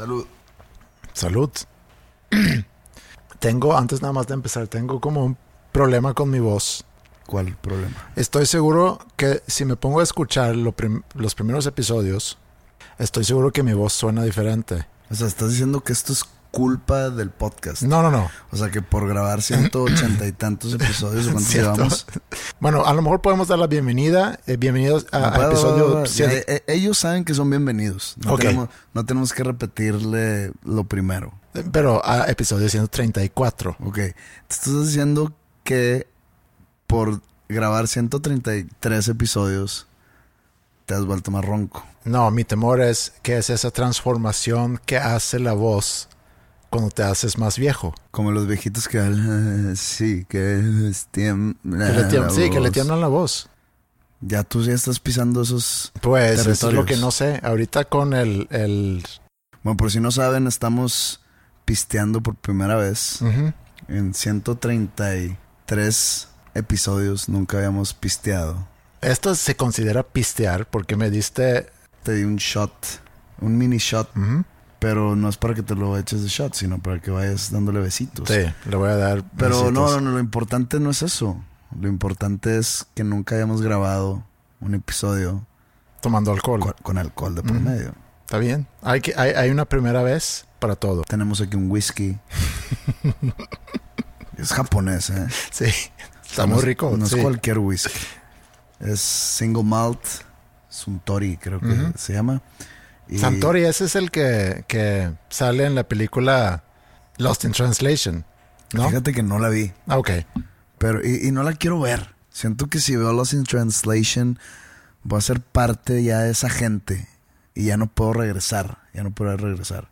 Salud. Salud. tengo, antes nada más de empezar, tengo como un problema con mi voz. ¿Cuál problema? Estoy seguro que si me pongo a escuchar lo prim- los primeros episodios, estoy seguro que mi voz suena diferente. O sea, estás diciendo que esto es culpa del podcast. No, no, no. O sea, que por grabar 180 y tantos episodios, ¿o ¿cuántos Cierto. llevamos? Bueno, a lo mejor podemos dar la bienvenida. eh, bienvenidos a, episodio Ya, eh, ellos saben que son bienvenidos. No, tenemos, no tenemos que repetirle lo primero. pero a episodio 134. Ok. Te estás diciendo que por grabar 133 episodios te has vuelto más ronco. No, mi temor es que es esa transformación que hace la voz cuando te haces más viejo. Como los viejitos que hablan, sí, que le tiembla- la sí, que le tiemblan la voz. Ya tú ya estás pisando esos Pues eso es lo que no sé. Ahorita con el... el Bueno, por si no saben, estamos pisteando por primera vez. Ujú. En 133 episodios nunca habíamos pisteado. Esto se considera pistear porque me diste... Te di un shot, un mini shot, Ujú. Pero no es para que te lo eches de shot, sino para que vayas dándole besitos. Sí, le voy a dar... Pero besitos. no, no, lo importante no es eso. Lo importante es que nunca hayamos grabado un episodio Tomando alcohol. con, con alcohol de por medio. Está bien. Hay, que, hay, hay una primera vez para todo. Tenemos aquí un whisky. es japonés, ¿eh? Sí. Está muy rico. No sí. es cualquier whisky. Es single malt. Suntory, creo que se llama. Y- Santori, ese es el que, que sale en la película Lost in Translation. ¿No? Fíjate que no la vi. Ah, ok. Pero, y, y no la quiero ver. Siento que si veo Lost in Translation, voy a ser parte ya de esa gente. Y ya no puedo regresar. Ya no puedo regresar.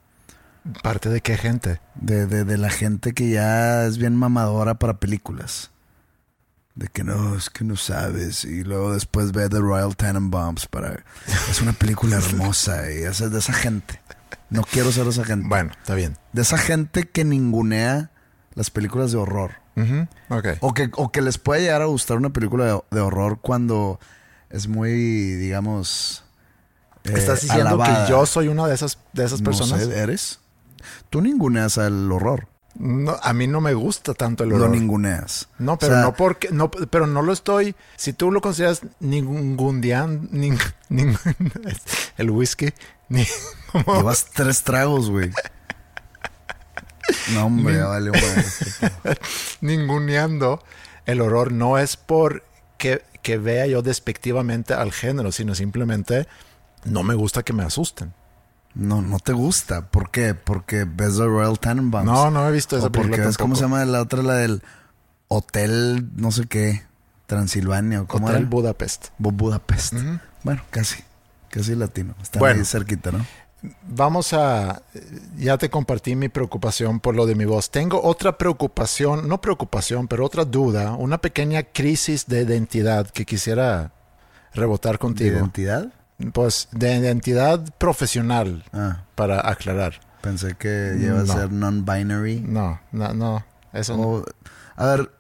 ¿Parte de qué gente? De, de, de la gente que ya es bien mamadora para películas. De que no, es que no sabes. Y luego después ve The Royal Tenenbaums para... Es una película hermosa y es de esa gente. No quiero ser esa gente. Bueno, está bien. De esa gente que ningunea las películas de horror. Ujú. Ok. O que, o que les puede llegar a gustar una película de, de horror cuando es muy, digamos... eh, ¿Estás diciendo alabada. que yo soy una de esas, de esas No personas? sé, ¿eres? Tú ninguneas al horror. No, a mí no me gusta tanto el Lo olor. ninguneas. No, pero O sea, no porque, no, pero no lo estoy. Si tú lo consideras ningundian, ning, ning- el whisky, ni, como- Llevas tres tragos, güey. No, hombre, vale madre. ninguneando el horror no es por que, que vea yo despectivamente al género, sino simplemente no me gusta que me asusten. No, no te gusta. ¿Por qué? Porque ves The Royal Tenenbaums. No, no he visto esa O porque película ves cómo se llama la otra, la del Hotel, no sé qué, Transilvania o cómo Hotel era. Budapest. Bu- Budapest. Bueno, casi. Casi latino. Está Bueno. ahí cerquita, ¿no? Vamos a... Ya te compartí mi preocupación por lo de mi voz. Tengo otra preocupación, no preocupación, pero otra duda, una pequeña crisis de identidad que quisiera rebotar ¿De contigo. identidad? Pues de identidad profesional, Ah, para aclarar. pensé que No. a ser non-binary. No, no, no. Eso no. O- a ver,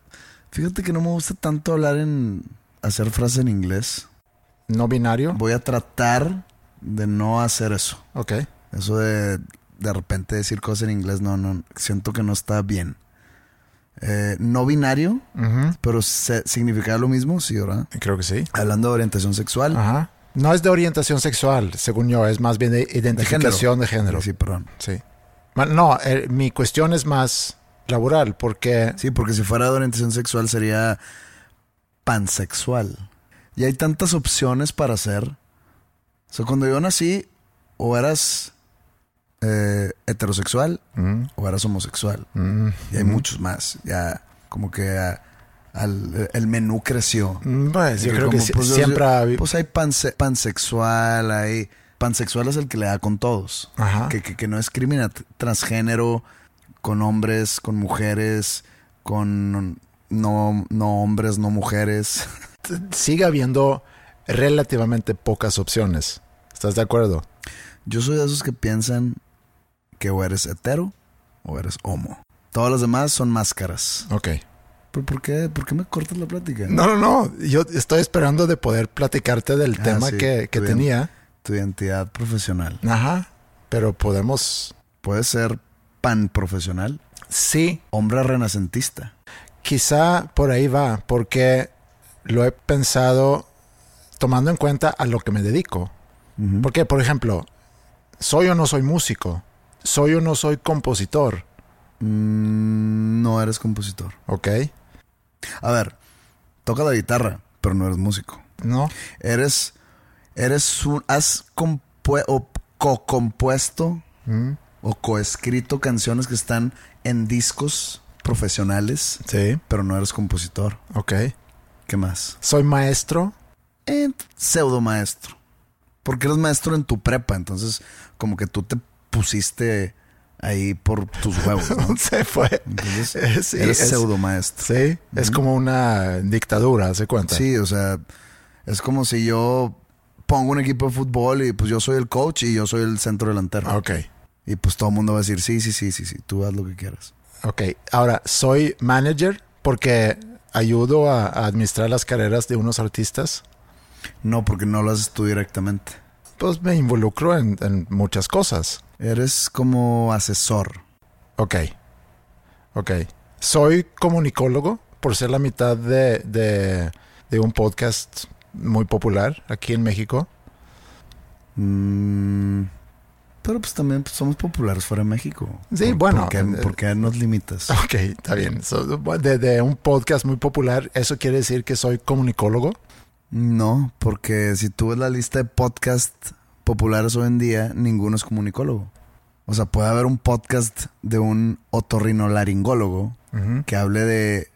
fíjate que no me gusta tanto hablar en... Hacer frases en inglés. no binario. Voy a tratar de no hacer eso. Ok. Eso de de repente decir cosas en inglés, no, no, siento que no está bien. eh, no binario, pero se- significa lo mismo, sí, ¿verdad? Creo que sí. Hablando de orientación sexual. Ajá. No es de orientación sexual, según yo, es más bien de de identificación de género. Sí, perdón. Sí. No, eh, mi cuestión es más laboral, porque Sí, porque si fuera de orientación sexual sería pansexual. Y hay tantas opciones para hacer. O sea, cuando yo nací, o eras eh, heterosexual o eras homosexual. Y hay muchos más. Ya, como que ah, al- el menú creció. mm, pues, yo creo que si- pues, siempre ha habido- Pues hay panse- pansexual, hay... Pansexual es el que le da con todos. Ajá. Que, que, que no discrimina transgénero con hombres, con mujeres, con no, no hombres, no mujeres. sigue habiendo relativamente pocas opciones. ¿Estás de acuerdo? Yo soy de esos que piensan que o eres hetero o eres homo. Todas las demás son máscaras. Ok. ¿Pero por qué, por qué me cortas la plática? No, no, no. Yo estoy esperando de poder platicarte del Ah, tema sí, que, que tenía. Tu identidad profesional. Ajá. Pero podemos... Puede ser pan profesional, Sí, hombre renacentista. quizá por ahí va, porque lo he pensado tomando en cuenta a lo que me dedico. Porque, por ejemplo, soy o no soy músico, soy o no soy compositor, Mm, no eres compositor. ¿ok? A ver, toca la guitarra, pero no eres músico. No, Eres, eres un, has co-compuesto o coescrito canciones que están en discos profesionales, sí, pero no eres compositor. ok. ¿Qué más? Soy maestro, Eh, pseudo maestro. Porque eres maestro en tu prepa, entonces como que tú te pusiste ahí por tus huevos, ¿no? se fue. Entonces, Eh, sí, eres es- pseudo maestro. Sí, es como una dictadura, ¿se cuenta? Sí, o sea, es como si yo pongo un equipo de fútbol y pues yo soy el coach y yo soy el centro delantero. Ok, Y pues todo el mundo va a decir, sí, sí, sí, sí, sí, tú haz lo que quieras. ok. Ahora, soy manager porque ayudo a, a administrar las carreras de unos artistas. No, porque no lo haces tú directamente. Pues me involucro en, en muchas cosas. Eres como asesor. Ok, ok. Soy comunicólogo por ser la mitad de, de, de un podcast muy popular aquí en México. Mm, pero pues también pues, somos populares fuera de México. Sí, ¿Por- bueno, ¿Por qué, eh, por qué nos limitas? Ok, está bien. So, de, de un podcast muy popular, ¿eso quiere decir que soy comunicólogo? No, porque si tú ves la lista de podcasts populares hoy en día, ninguno es comunicólogo. O sea, puede haber un podcast de un otorrinolaringólogo que hable de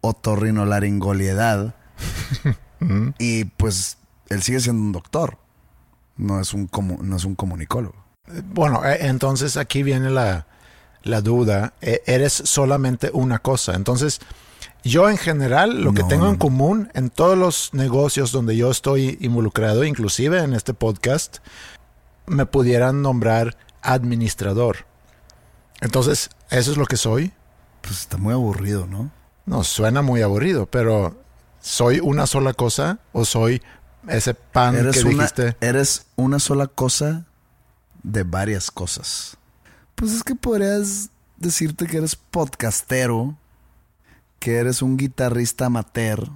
otorrinolaringoliedad y pues él sigue siendo un doctor. No es un, no es un comunicólogo. Bueno, eh, entonces aquí viene la, la duda. E- Eres solamente una cosa. Entonces, yo en general, lo que tengo no, en común en todos los negocios donde yo estoy involucrado, inclusive en este podcast, me pudieran nombrar administrador. Entonces, ¿eso es lo que soy? Pues está muy aburrido, ¿no? No, suena muy aburrido, pero ¿soy una sola cosa o soy ese pan Eres que una, dijiste? eres una sola cosa de varias cosas. Pues es que podrías decirte que eres podcastero, que eres un guitarrista amateur,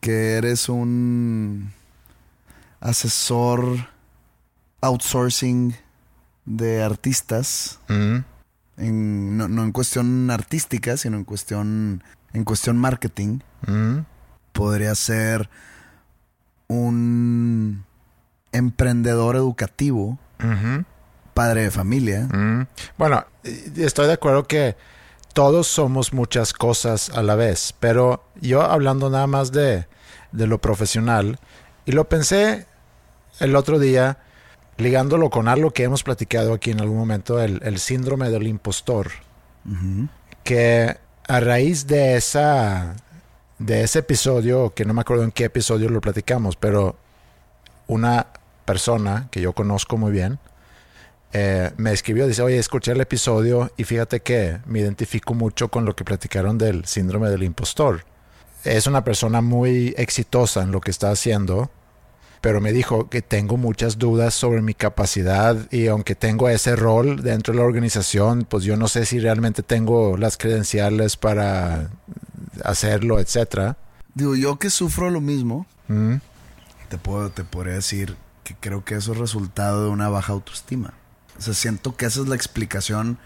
que eres un asesor outsourcing de artistas, en- no, no en cuestión artística, sino en cuestión, en cuestión marketing. mm. podría ser un emprendedor educativo, padre de familia. Bueno, estoy de acuerdo que todos somos muchas cosas a la vez, pero yo hablando nada más de, de lo profesional, y lo pensé el otro día, ligándolo con algo que hemos platicado aquí en algún momento, el, el síndrome del impostor, que a raíz de esa de ese episodio, que no me acuerdo en qué episodio lo platicamos, pero una persona que yo conozco muy bien, eh, me escribió, dice, oye, escuché el episodio y fíjate que me identifico mucho con lo que platicaron del síndrome del impostor. Es una persona muy exitosa en lo que está haciendo, pero me dijo que tengo muchas dudas sobre mi capacidad y aunque tengo ese rol dentro de la organización, pues yo no sé si realmente tengo las credenciales para hacerlo, etcétera. Digo, yo que sufro lo mismo, Mm. te puedo, te podría decir que creo que eso es resultado de una baja autoestima. O sea, siento que esa es la explicación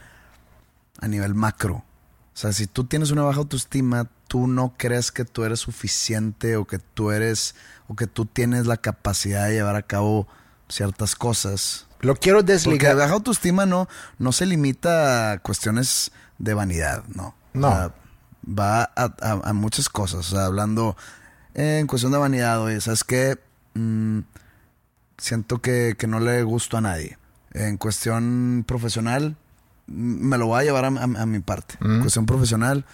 a nivel macro. O sea, si tú tienes una baja autoestima, tú no crees que tú eres suficiente o que tú eres o que tú tienes la capacidad de llevar a cabo ciertas cosas. Lo quiero Porque desligar. la baja autoestima no, no se limita a cuestiones de vanidad, no. No. O sea, va a, a- a muchas cosas. O sea, hablando en cuestión de vanidad, oye, ¿sabes qué? Mm, siento que, que no le gusto a nadie. En cuestión profesional, mm, me lo voy a llevar a, a- a mi parte. En cuestión profesional,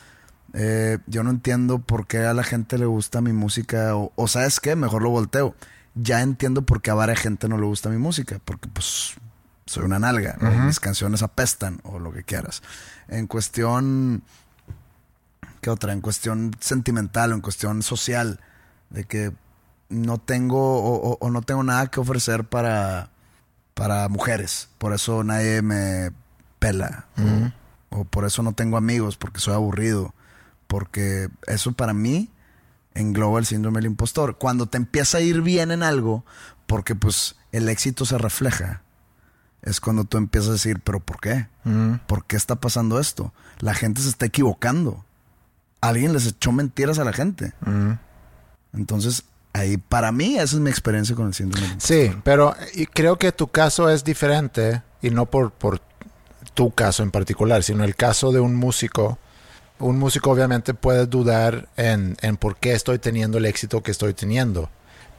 eh, yo no entiendo por qué a la gente le gusta mi música. O, o ¿sabes qué? Mejor lo volteo. Ya entiendo por qué a varias gente no le gusta mi música. Porque, pues, soy una nalga. mis canciones apestan o lo que quieras. En cuestión... ¿Qué otra? En cuestión sentimental o en cuestión social. De que no tengo o, o- o no tengo nada que ofrecer para, para mujeres. Por eso nadie me pela. O, o por eso no tengo amigos, porque soy aburrido. Porque eso para mí engloba el síndrome del impostor. Cuando te empieza a ir bien en algo, porque pues el éxito se refleja, es cuando tú empiezas a decir, pero ¿por qué? ¿Por qué está pasando esto? La gente se está equivocando. Alguien les echó mentiras a la gente. Entonces, ahí para mí esa es mi experiencia con el síndrome. Sí, pero y creo que tu caso es diferente y no por, por tu caso en particular, sino el caso de un músico. Un músico obviamente puede dudar en, en por qué estoy teniendo el éxito que estoy teniendo,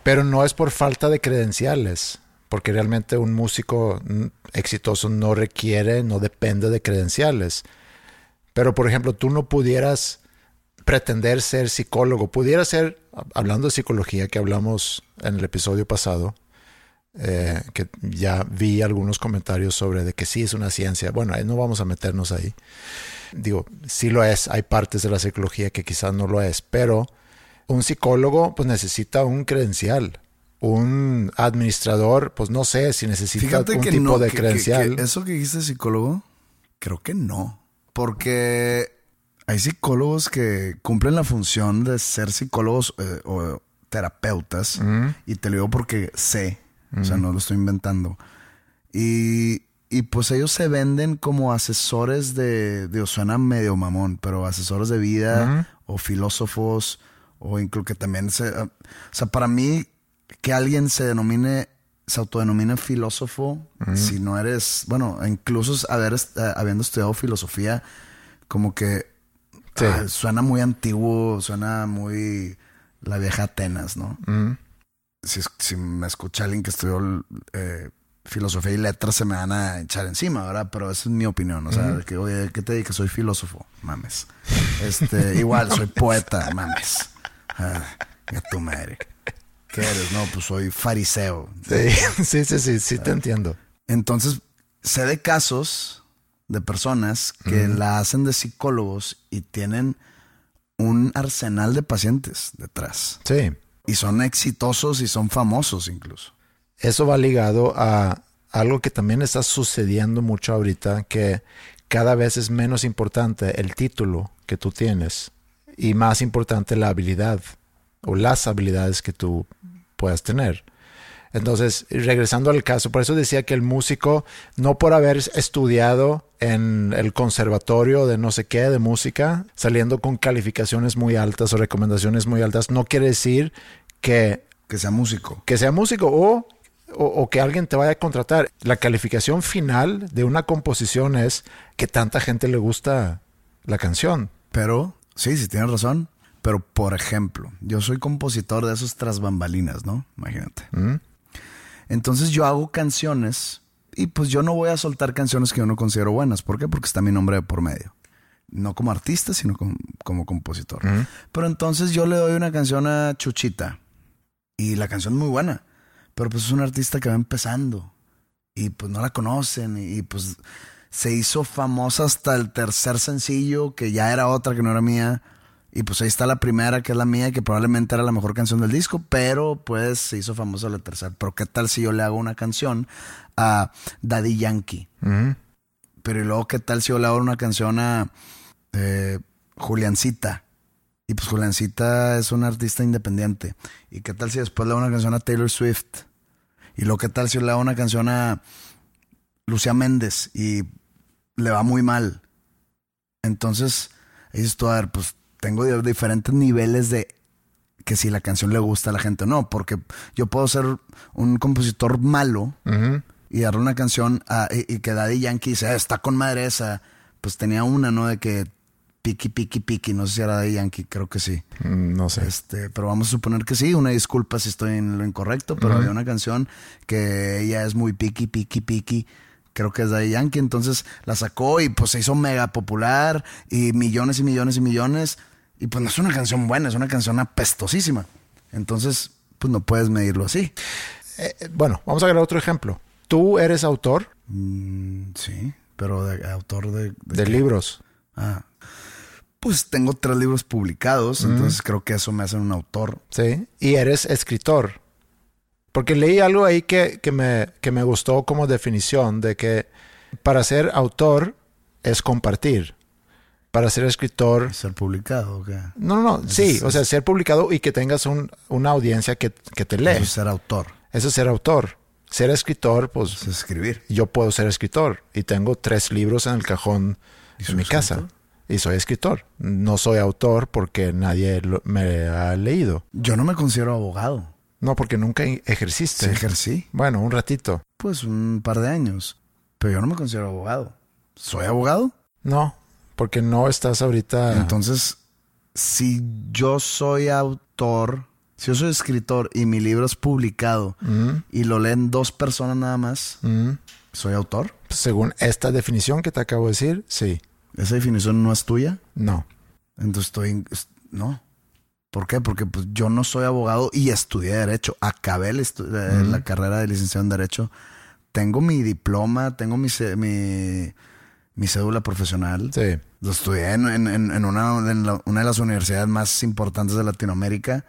pero no es por falta de credenciales, porque realmente un músico mm, exitoso no requiere, no depende de credenciales. Pero por ejemplo, tú no pudieras pretender ser psicólogo, pudieras ser, hablando de psicología que hablamos en el episodio pasado, eh, que ya vi algunos comentarios sobre de que sí es una ciencia. Bueno, no vamos a meternos ahí. Digo, sí lo es, hay partes de la psicología que quizás no lo es, pero un psicólogo pues necesita un credencial. Un administrador, pues no sé si necesita Fíjate un que tipo no, de que- que- credencial. que eso que dijiste psicólogo, creo que no. Porque hay psicólogos que cumplen la función de ser psicólogos eh, o terapeutas. Y te lo digo porque sé. O sea, no lo estoy inventando. Y, y pues ellos se venden como asesores de, digo, suena medio mamón, pero asesores de vida o filósofos o incluso que también se... O sea, para mí que alguien se denomine, se autodenomine filósofo, si no eres, bueno, incluso haber, eh, habiendo estudiado filosofía, como que Sí. ah, suena muy antiguo, suena muy la vieja Atenas, ¿no? Mm. si, si me escucha alguien que estudió eh, filosofía y letras, se me van a echar encima, ¿verdad? Pero esa es mi opinión. O sea, que, oye, ¿qué te dedicas? Soy filósofo. Mames. Este, igual, soy poeta. Mames. Ah, a tu madre. ¿Qué eres? No, pues soy fariseo. Sí, sí, sí, sí, sí te entiendo. Entonces, sé de casos de personas que la hacen de psicólogos y tienen un arsenal de pacientes detrás. Sí. Y son exitosos y son famosos incluso. Eso va ligado a algo que también está sucediendo mucho ahorita, que cada vez es menos importante el título que tú tienes y más importante la habilidad o las habilidades que tú puedas tener. Entonces, regresando al caso, por eso decía que el músico, no por haber estudiado en el conservatorio de no sé qué, de música, saliendo con calificaciones muy altas o recomendaciones muy altas, no quiere decir que Que sea músico. que sea músico o, o, o que alguien te vaya a contratar. La calificación final de una composición es que tanta gente le gusta la canción. Pero, sí, sí tienes razón. Pero, por ejemplo, yo soy compositor de esos tras bambalinas, ¿no? Imagínate. Entonces yo hago canciones y pues yo no voy a soltar canciones que yo no considero buenas. ¿Por qué? Porque está mi nombre de por medio. No como artista, sino como, como compositor. Pero entonces yo le doy una canción a Chuchita y la canción es muy buena. Pero pues es un artista que va empezando y pues no la conocen y, y, pues se hizo famosa hasta el tercer sencillo que ya era otra que no era mía Y pues ahí está la primera, que es la mía, que probablemente era la mejor canción del disco, pero pues se hizo famosa la tercera. Pero qué tal si yo le hago una canción a Daddy Yankee. Pero y luego qué tal si yo le hago una canción a eh, Juliancita. Y pues Juliancita es una artista independiente. ¿Y qué tal si después le hago una canción a Taylor Swift? Y luego qué tal si le hago una canción a Lucía Méndez y le va muy mal. Entonces, ahí dices tú, a ver, pues tengo diferentes niveles de que si la canción le gusta a la gente o no, porque yo puedo ser un compositor malo y darle una canción a, y, que Daddy Yankee dice, ah, está con madre esa. Pues tenía una, ¿no? De que Piki, Piki, Piki, no sé si era Daddy Yankee, creo que sí. Mm, no sé. Este, pero vamos a suponer que sí, una disculpa si estoy en lo incorrecto, pero había una canción que ella es muy Piki, Piki, Piki creo que es Daddy Yankee, entonces la sacó y pues se hizo mega popular y millones y millones y millones. Y pues no es una canción buena, es una canción apestosísima. Entonces, pues no puedes medirlo así. Eh, eh, bueno, vamos a ver otro ejemplo. ¿Tú eres autor? Mm, sí, pero de, autor de... De, libros. Ah. Pues tengo tres libros publicados, entonces creo que eso me hace un autor. Sí, y eres escritor. Porque leí algo ahí que, que, me, que me gustó como definición de que para ser autor es compartir para ser escritor. Ser publicado, ¿o qué? No, no, no. Sí, o sea, ser publicado y que tengas un, una audiencia que, que, te lee. Eso es ser autor. Eso es ser autor. Ser escritor, pues. Es escribir. Yo puedo ser escritor y tengo tres libros en el cajón de mi casa. Y soy escritor. No soy autor porque nadie me ha leído. Yo no me considero abogado. No, porque nunca ejerciste. Sí, ejercí. Bueno, un ratito. Pues un par de años. Pero yo no me considero abogado. ¿Soy abogado? No, porque no estás ahorita. Entonces, si yo soy autor, si yo soy escritor y mi libro es publicado y lo leen dos personas nada más, ¿soy autor? Según esta definición que te acabo de decir, sí. ¿Esa definición no es tuya? No. Entonces estoy. No. ¿Por qué? Porque pues, yo no soy abogado y estudié Derecho. Acabé la carrera de licenciado en Derecho. Tengo mi diploma, tengo mi, mi mi cédula profesional. Sí. Lo estudié en, una, una, de las universidades más importantes de Latinoamérica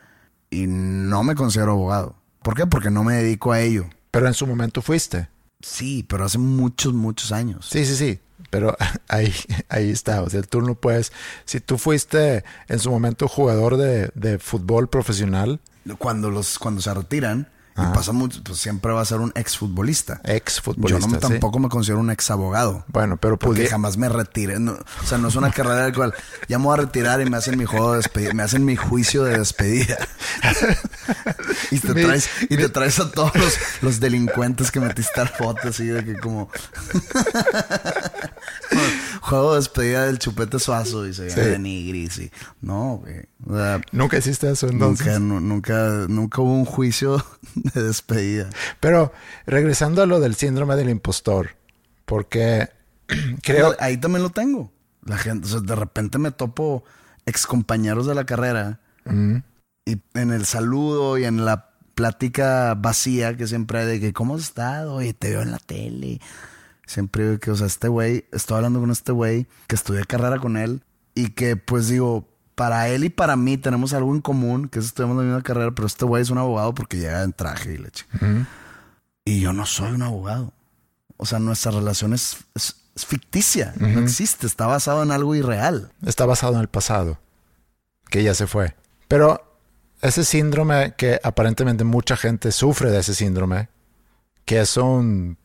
y no me considero abogado. ¿Por qué? Porque no me dedico a ello. Pero en su momento fuiste. Sí, pero hace muchos, muchos años. Sí, sí, sí. Pero ahí, ahí está. O sea, tú no puedes. Si tú fuiste en su momento jugador de, de fútbol profesional. Cuando, los, cuando se retiran, y pasa mucho, pues siempre va a ser un exfutbolista. Exfutbolista. Yo no, tampoco me considero un ex abogado. Bueno, pero porque jamás me retiré. o sea, no es una carrera de la cual ya me voy a retirar y me hacen mi juego de despedida, me hacen mi juicio de despedida. y te traes, y te traes a todos los, delincuentes que metiste al foto así de que como juego de despedida del chupete suazo y se sí. de nigris y no, güey. nunca hiciste eso entonces. Nunca, nunca, nunca hubo un juicio de despedida. Pero regresando a lo del síndrome del impostor, porque creo... Ahí también lo tengo. La gente, o sea, de repente me topo ex compañeros de la carrera y en el saludo y en la plática vacía que siempre hay de que, ¿cómo has estado? Y te veo en la tele. Siempre digo que, o sea, este güey, estoy hablando con este güey que estudié carrera con él y que, pues digo, para él y para mí tenemos algo en común, que es estudiamos la misma carrera, pero este güey es un abogado porque llega en traje y leche. Y yo no soy un abogado. O sea, nuestra relación es, ficticia, no existe, está basado en algo irreal. Está basado en el pasado, que ya se fue. Pero ese síndrome que aparentemente mucha gente sufre de ese síndrome, que es un,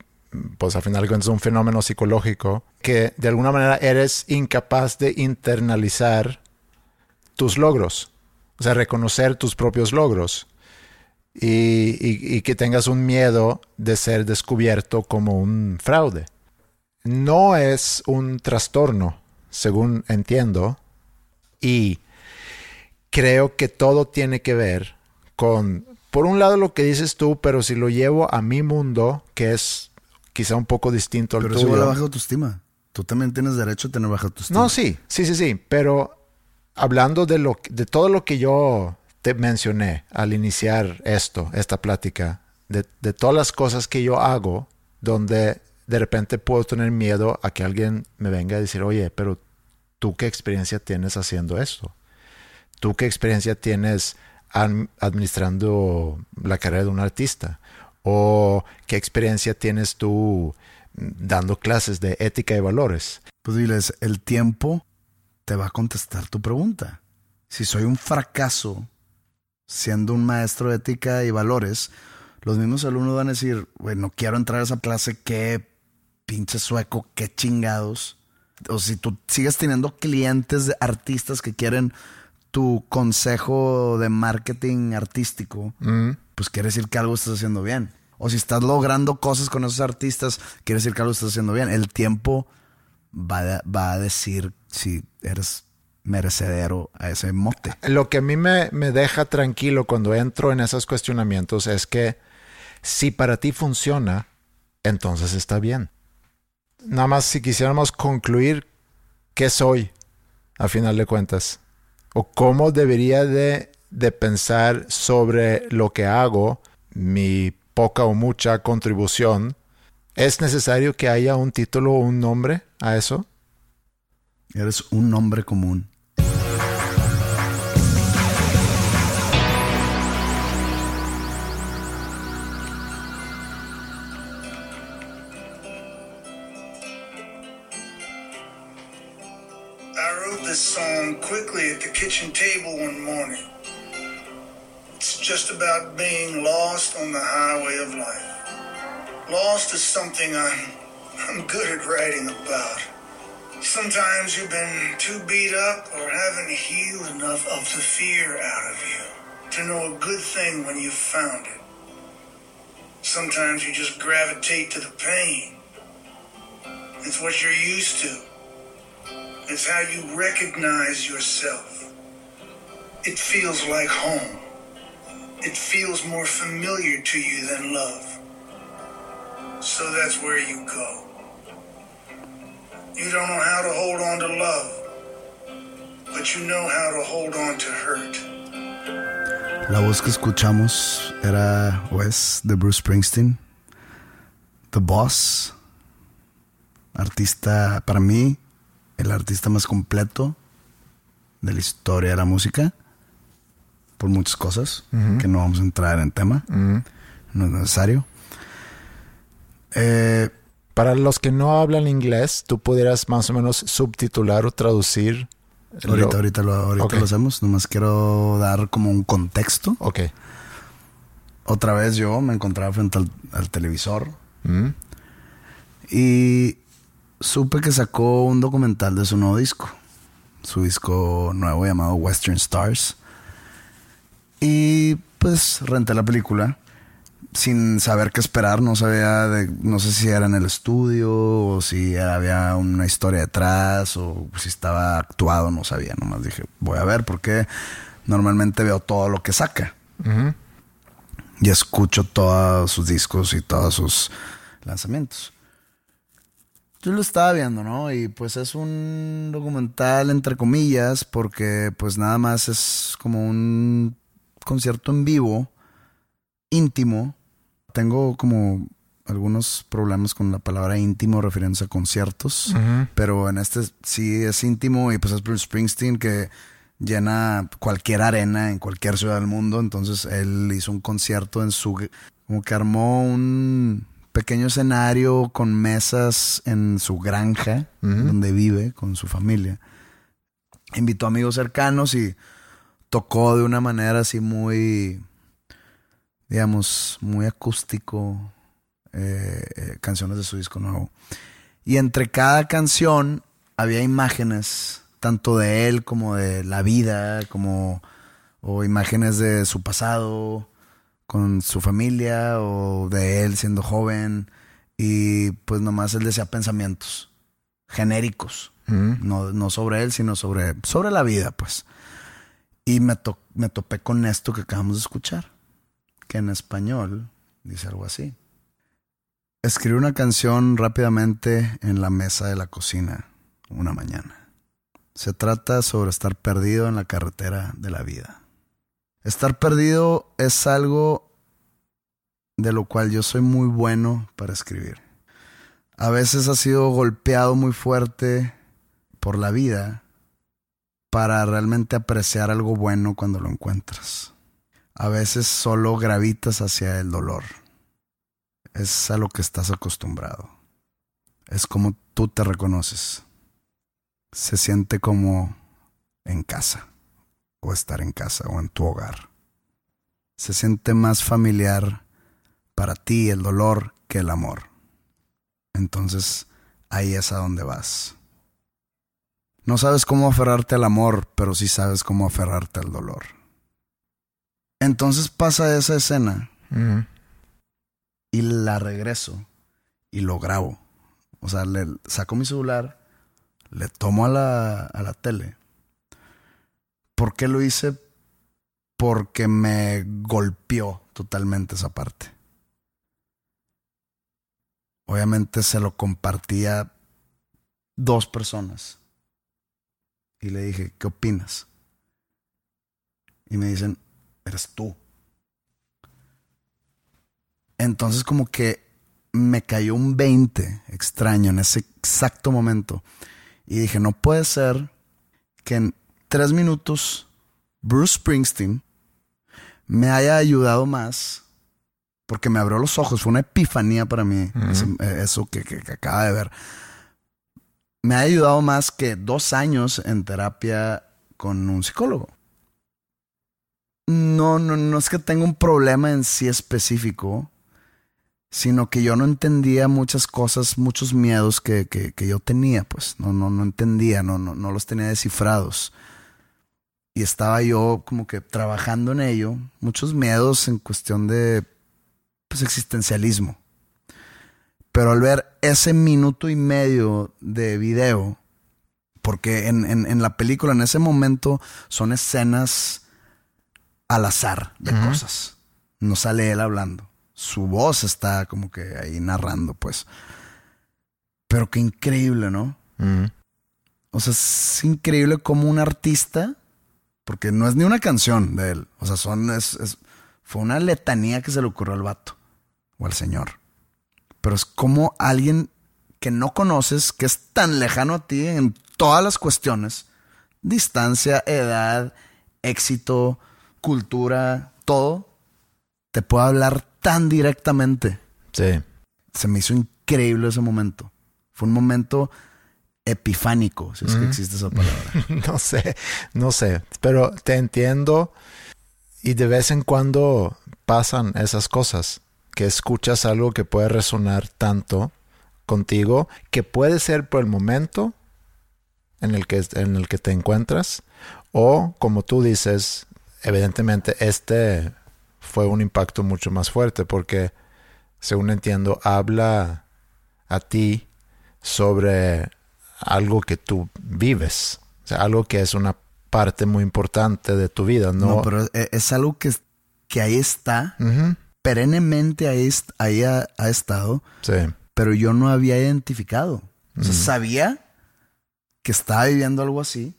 pues al final es un fenómeno psicológico, que de alguna manera eres incapaz de internalizar tus logros, o sea, reconocer tus propios logros y, que tengas un miedo de ser descubierto como un fraude. No es un trastorno, según entiendo, y creo que todo tiene que ver con, por un lado, lo que dices tú, pero si lo llevo a mi mundo, que es quizá un poco distinto al pero tuyo. Pero baja autoestima. Tú también tienes derecho a tener baja autoestima. No, sí, sí, sí, sí, pero hablando de, lo, de todo lo que yo te mencioné al iniciar esto, esta plática, de, de, todas las cosas que yo hago, donde de repente puedo tener miedo a que alguien me venga a decir, oye, pero tú qué experiencia tienes haciendo esto. ¿Tú qué experiencia tienes administrando la carrera de un artista? ¿O qué experiencia tienes tú dando clases de ética y valores? Pues diles, el tiempo te va a contestar tu pregunta. Si soy un fracaso siendo un maestro de ética y valores, los mismos alumnos van a decir, bueno, quiero entrar a esa clase, qué pinche sueco, qué chingados. O si tú sigues teniendo clientes de artistas que quieren tu consejo de marketing artístico, mm. pues quiere decir que algo estás haciendo bien. O si estás logrando cosas con esos artistas, quiere decir que algo estás haciendo bien. El tiempo va, va a decir si eres merecedero a ese mote. Lo que a mí me, me deja tranquilo cuando entro en esos cuestionamientos es que si para ti funciona, entonces está bien. Nada más si quisiéramos concluir qué soy, a final de cuentas, o cómo debería de, de pensar sobre lo que hago, mi poca o mucha contribución, ¿es necesario que haya un título o un nombre a eso? Eres un nombre común. This song quickly at the kitchen table one morning. It's just about being lost on the highway of life. Lost is something I'm, I'm good at writing about. Sometimes you've been too beat up or haven't healed enough of the fear out of you to know a good thing when you've found it. Sometimes you just gravitate to the pain. It's what you're used to. It's how you recognize yourself. It feels like home. It feels more familiar to you than love. So that's where you go. You don't know how to hold on to love, but you know how to hold on to hurt. La voz que escuchamos era o es de Bruce Springsteen, The Boss, artista para mí el artista más completo de la historia de la música por muchas cosas que no vamos a entrar en tema. No es necesario. Eh, Para los que no hablan inglés, tú pudieras más o menos subtitular o traducir. Ahorita, ahorita, lo, ahorita lo hacemos. Nomás quiero dar como un contexto. Ok. Otra vez yo me encontraba frente al, televisor. Y supe que sacó un documental de su nuevo disco. Su disco nuevo llamado Western Stars. Y pues renté la película sin saber qué esperar. No sabía, de, no sé si era en el estudio o si había una historia detrás o si estaba actuado, no sabía. Nomás dije, voy a ver porque normalmente veo todo lo que saca. Y escucho todos sus discos y todos sus lanzamientos. Yo lo estaba viendo, ¿no? Y pues es un documental entre comillas porque pues nada más es como un concierto en vivo, íntimo. Tengo como algunos problemas con la palabra íntimo refiriéndose a conciertos, pero en este sí es íntimo y pues es Bruce Springsteen que llena cualquier arena en cualquier ciudad del mundo, entonces él hizo un concierto en su como que armó un pequeño escenario con mesas en su granja, donde vive con su familia. Invitó amigos cercanos y tocó de una manera así muy, digamos, muy acústico eh, eh, canciones de su disco nuevo. Y entre cada canción había imágenes, tanto de él como de la vida, como o imágenes de su pasado, con su familia o de él siendo joven y pues nomás él decía pensamientos genéricos, no, no, sobre él, sino sobre, sobre la vida, pues. Y me, me topé con esto que acabamos de escuchar, que en español dice algo así. Escribí una canción rápidamente en la mesa de la cocina una mañana. Se trata sobre estar perdido en la carretera de la vida. Estar perdido es algo de lo cual yo soy muy bueno para escribir. A veces ha sido golpeado muy fuerte por la vida para realmente apreciar algo bueno cuando lo encuentras. A veces solo gravitas hacia el dolor. Es a lo que estás acostumbrado. Es como tú te reconoces. Se siente como en casa, o estar en casa, o en tu hogar. Se siente más familiar para ti el dolor que el amor. Entonces, ahí es a donde vas. No sabes cómo aferrarte al amor, pero sí sabes cómo aferrarte al dolor. Entonces pasa esa escena y la regreso y lo grabo. O sea, le saco mi celular, le tomo a la, a la tele. ¿Por qué lo hice? Porque me golpeó totalmente esa parte. Obviamente se lo compartía dos personas. Y le dije, ¿qué opinas? Y me dicen, eres tú. Entonces como que me cayó un 20 extraño en ese exacto momento. Y dije, no puede ser que tres minutos Bruce Springsteen me haya ayudado más porque me abrió los ojos. Fue una epifanía para mí eh, eso que, que- que acaba de ver. Me ha ayudado más que dos años en terapia con un psicólogo. No, no, no es que tenga un problema en sí específico, sino que yo no entendía muchas cosas, muchos miedos que, que, que yo tenía, pues no, no, no entendía, no, no, no los tenía descifrados. Y estaba yo como que trabajando en ello, muchos miedos en cuestión de pues, existencialismo. Pero al ver ese minuto y medio de video, porque en, en, en la película, en ese momento, son escenas al azar de cosas. No sale él hablando. Su voz está como que ahí narrando, pues. Pero qué increíble, ¿no? O sea, es increíble como un artista, porque no es ni una canción de él. O sea, son, es, es- fue una letanía que se le ocurrió al vato o al señor. Pero es como alguien que no conoces, que es tan lejano a ti en todas las cuestiones, distancia, edad, éxito, cultura, todo, te puede hablar tan directamente. Sí. Se me hizo increíble ese momento. Fue un momento epifánico, si es que existe esa palabra. No sé, no sé, pero te entiendo y de vez en cuando pasan esas cosas, que escuchas algo que puede resonar tanto contigo, que puede ser por el momento en el que, en el que te encuentras, o como tú dices, evidentemente este fue un impacto mucho más fuerte porque, según entiendo, habla a ti sobre algo que tú vives, o sea, algo que es una parte muy importante de tu vida, ¿no? No, pero es, es algo que, que ahí está, Ujú, perennemente ahí, ha, ha estado, Sí, pero yo no había identificado. O sea, sabía que estaba viviendo algo así,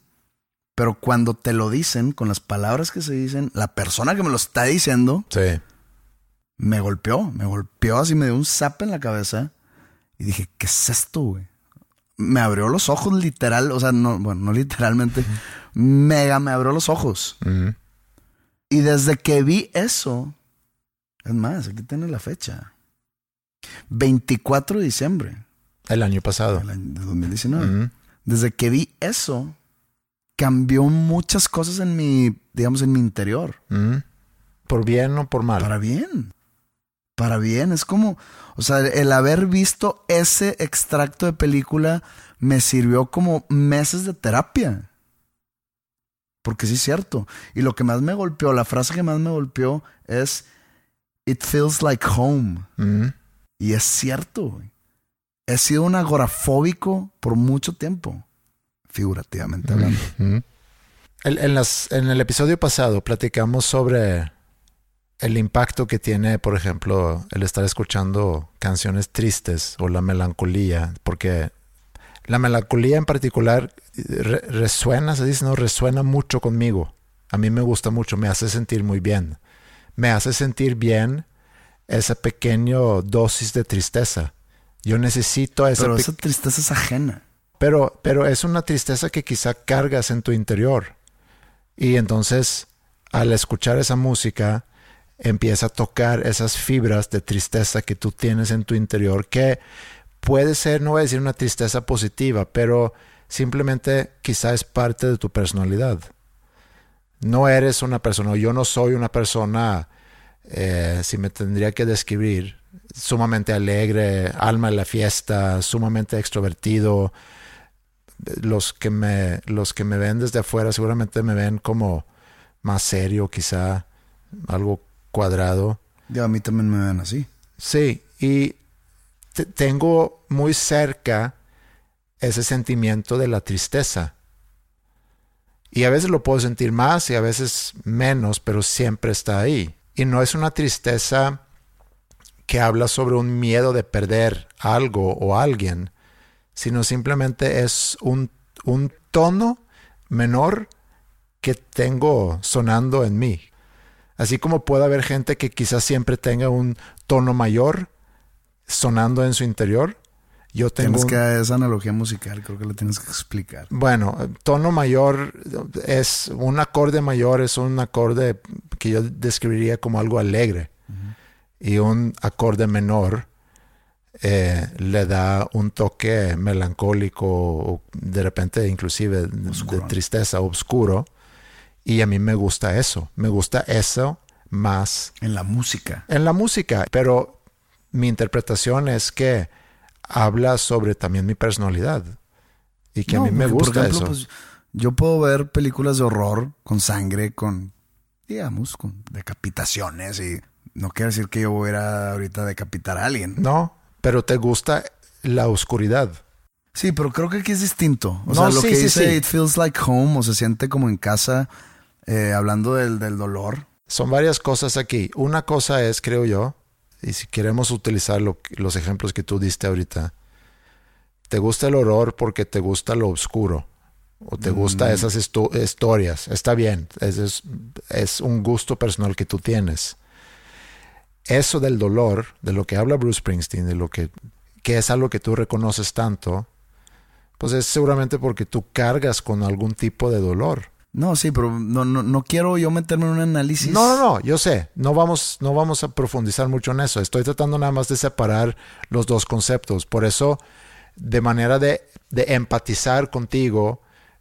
pero cuando te lo dicen, con las palabras que se dicen, la persona que me lo está diciendo sí, me golpeó, me golpeó así, me dio un zap en la cabeza y dije, ¿qué es esto, güey? Me abrió los ojos literal, o sea, no, bueno, no literalmente, mega me abrió los ojos. Y desde que vi eso, es más, aquí tiene la fecha. 24 de diciembre el año pasado. del año- de 2019. Ujú, Desde que vi eso, cambió muchas cosas en mi, digamos, en mi interior. ¿Por bien o por mal? Para bien. Para bien. Es como, o sea, el haber visto ese extracto de película me sirvió como meses de terapia. Porque sí es cierto. Y lo que más me golpeó, la frase que más me golpeó es, It feels like home. Y es cierto, güey. He sido un agorafóbico por mucho tiempo. Figurativamente hablando. ujú. El- en, las, en el episodio pasado platicamos sobre el impacto que tiene, por ejemplo, el estar escuchando canciones tristes o la melancolía, porque la melancolía en particular re- resuena, se dice, no, resuena mucho conmigo. A mí me gusta mucho, me hace sentir muy bien. Me hace sentir bien esa pequeña dosis de tristeza. Yo necesito esa Pero pe- esa tristeza es ajena. pero, pero es una tristeza que quizá cargas en tu interior. Y entonces, al escuchar esa música, empieza a tocar esas fibras de tristeza que tú tienes en tu interior, que puede ser, no voy a decir una tristeza positiva, pero simplemente quizá es parte de tu personalidad. No eres una persona, yo no soy una persona, eh, si me tendría que describir, sumamente alegre, alma en la fiesta, sumamente extrovertido. Los que me, los que me ven desde afuera seguramente me ven como más serio, quizá algo cuadrado. Yo a mí también me ven así. Sí, y tengo muy cerca ese sentimiento de la tristeza. Y a veces lo puedo sentir más y a veces menos, pero siempre está ahí. Y no es una tristeza que habla sobre un miedo de perder algo o alguien, sino simplemente es un, un tono menor que tengo sonando en mí. Así como puede haber gente que quizás siempre tenga un tono mayor sonando en su interior, yo tengo. Tienes que esa analogía musical, creo que la tienes que explicar. Bueno, tono mayor es un acorde mayor, es un acorde que yo describiría como algo alegre. Y un acorde menor eh, le da un toque melancólico, o de repente inclusive de tristeza, oscuro. Y a mí me gusta eso. Me gusta eso más. En la música. En la música. Pero mi interpretación es que habla sobre también mi personalidad. Y que a mí me gusta eso. Pues, yo puedo ver películas de horror con sangre, con, digamos, con decapitaciones y no quiere decir que yo voy a ir a ahorita a decapitar a alguien. No, pero te gusta la oscuridad. Sí, pero creo que aquí es distinto. O sea, lo que dice It Feels Like Home o se siente como en casa, eh, hablando del, del dolor. Son varias cosas aquí. Una cosa es, creo yo, y si queremos utilizar los ejemplos que tú diste ahorita, te gusta el horror porque te gusta lo oscuro o te gusta mm. esas historias. Está bien, es, es, un gusto personal que tú tienes. Eso del dolor, de lo que habla Bruce Springsteen, de lo que, que es algo que tú reconoces tanto, pues es seguramente porque tú cargas con algún tipo de dolor. No, sí, pero no, no, no, quiero yo meterme en un análisis. No, no, no, yo sé. No vamos, no vamos a profundizar mucho en eso. Estoy tratando nada más de separar los dos conceptos. Por eso, de manera de, de empatizar contigo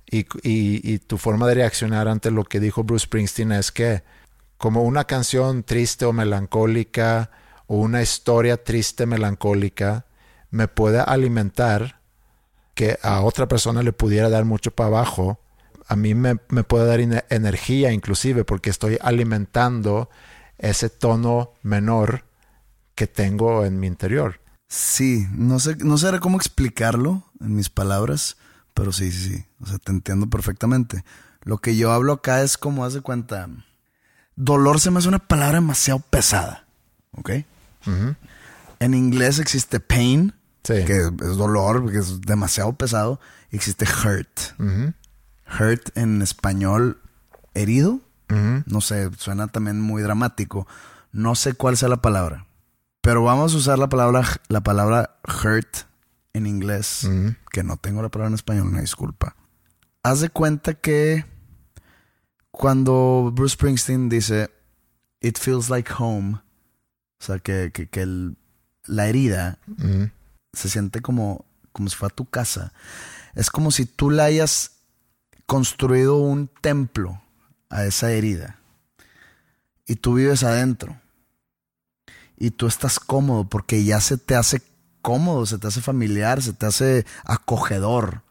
y, y, y, tu forma de reaccionar ante lo que dijo Bruce Springsteen es que como una canción triste o melancólica o una historia triste melancólica me puede alimentar que a otra persona le pudiera dar mucho para abajo a mí me, puede dar energía inclusive porque estoy alimentando ese tono menor que tengo en mi interior. Sí, no sé, no sé cómo explicarlo en mis palabras, pero sí, sí, sí. O sea, te entiendo perfectamente. Lo que yo hablo acá es como hace cuenta. Dolor se me hace una palabra demasiado pesada. ¿Ok? En inglés existe pain, que es dolor, que es demasiado pesado. Existe hurt hurt en español herido. No sé, suena también muy dramático. No sé cuál sea la palabra. Pero vamos a usar la palabra, la palabra hurt en inglés, que no tengo la palabra en español, una disculpa. Haz de cuenta que cuando Bruce Springsteen dice It feels like home, o sea, que, que, la herida se siente como, como si fuera tu casa. Es como si tú la hayas construido un templo a esa herida y tú vives adentro y tú estás cómodo porque ya se te hace cómodo, se te hace familiar, se te hace acogedor.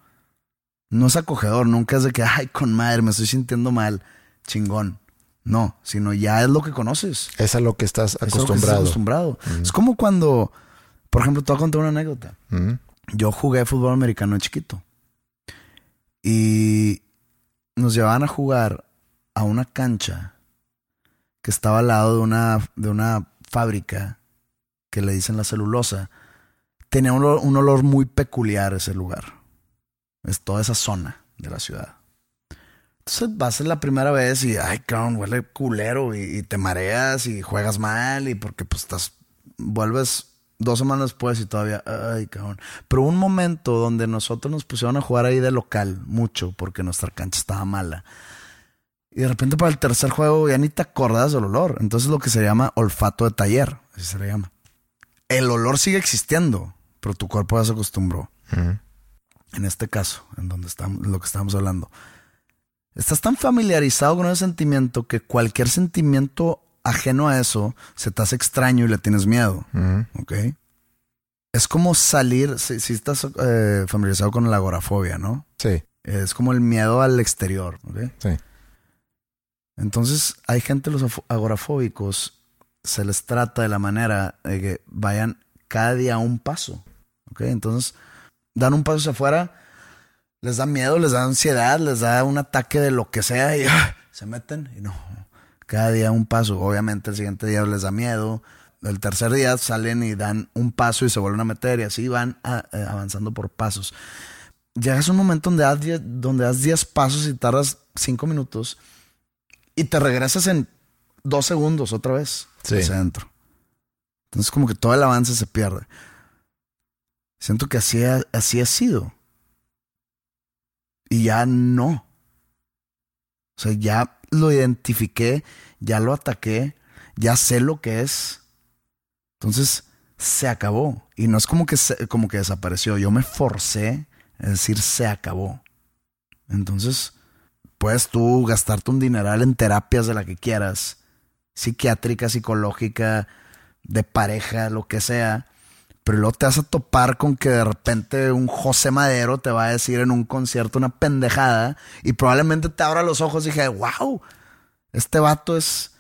No es acogedor, nunca es de que, ay, con madre, me estoy sintiendo mal, chingón. No, sino ya es lo que conoces. Es a lo que estás acostumbrado. Es, acostumbrado. es como cuando, por ejemplo, te voy a contar una anécdota. Yo jugué fútbol americano chiquito. Y nos llevaban a jugar a una cancha que estaba al lado de una, de una fábrica que le dicen la celulosa. Tenía un olor, muy peculiar ese lugar. Es toda esa zona de la ciudad. Entonces vas a la primera vez y, ay, cabrón, huele culero y, te mareas y juegas mal y porque pues estás, vuelves dos semanas después y todavía, ay, cabrón. Pero un momento donde nosotros nos pusieron a jugar ahí de local, mucho, porque nuestra cancha estaba mala. Y de repente para el tercer juego ya ni te acordás del olor. Entonces lo que se llama olfato de taller, así se le llama. El olor sigue existiendo, pero tu cuerpo ya se acostumbró. En este caso, en donde estamos, lo que estamos hablando. Estás tan familiarizado con ese sentimiento que cualquier sentimiento ajeno a eso se te hace extraño y le tienes miedo. ¿Ok? Es como salir, si, estás eh, familiarizado con la agorafobia, ¿no? Sí. Es como el miedo al exterior. ¿ok? Sí. Entonces, hay gente, los agorafóbicos, se les trata de la manera de que vayan cada día a un paso. ¿Ok? Entonces, dan un paso hacia afuera, les da miedo, les da ansiedad, les da un ataque de lo que sea y ¡ah! se meten y no. Cada día un paso. Obviamente el siguiente día les da miedo. El tercer día salen y dan un paso y se vuelven a meter y así van eh, avanzando por pasos. Llegas a un momento donde das, diez, donde das 10 pasos y tardas 5 minutos y te regresas en 2 segundos otra vez sí. hacia adentro. Entonces como que todo el avance se pierde. Siento que así así ha sido. Y ya no. O sea, ya lo identifiqué, ya lo ataqué, ya sé lo que es. Entonces, se acabó. Y no es como que, como que desapareció. Yo me forcé a decir, se acabó. Entonces, puedes tú gastarte un dineral en terapias de la que quieras, psiquiátrica, psicológica, de pareja, lo que sea pero luego te vas a topar con que de repente un José Madero te va a decir en un concierto una pendejada y probablemente te abra los ojos y dije, wow, este vato es,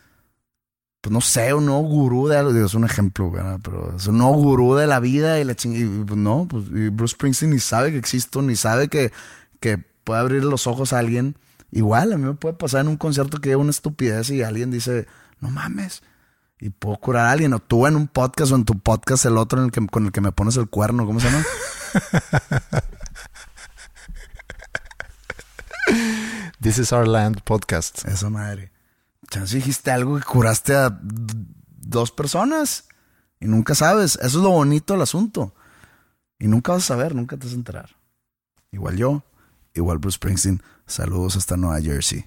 pues no sé, un nuevo gurú de es un ejemplo, ¿verdad? pero es un nuevo gurú de la vida y la ching y, pues no, pues Bruce Springsteen ni sabe que existo, ni sabe que, que puede abrir los ojos a alguien. Igual, a mí me puede pasar en un concierto que hay una estupidez y alguien dice, no mames, y puedo curar a alguien. O tú en un podcast o en tu podcast el otro en el que, con el que me pones el cuerno. ¿Cómo se llama? This is our land podcast. Eso madre. Chance dijiste algo que curaste a dos personas y nunca sabes. Eso es lo bonito del asunto. Y nunca vas a saber, nunca te vas a enterar. Igual yo, igual Bruce Springsteen. Saludos hasta Nueva Jersey.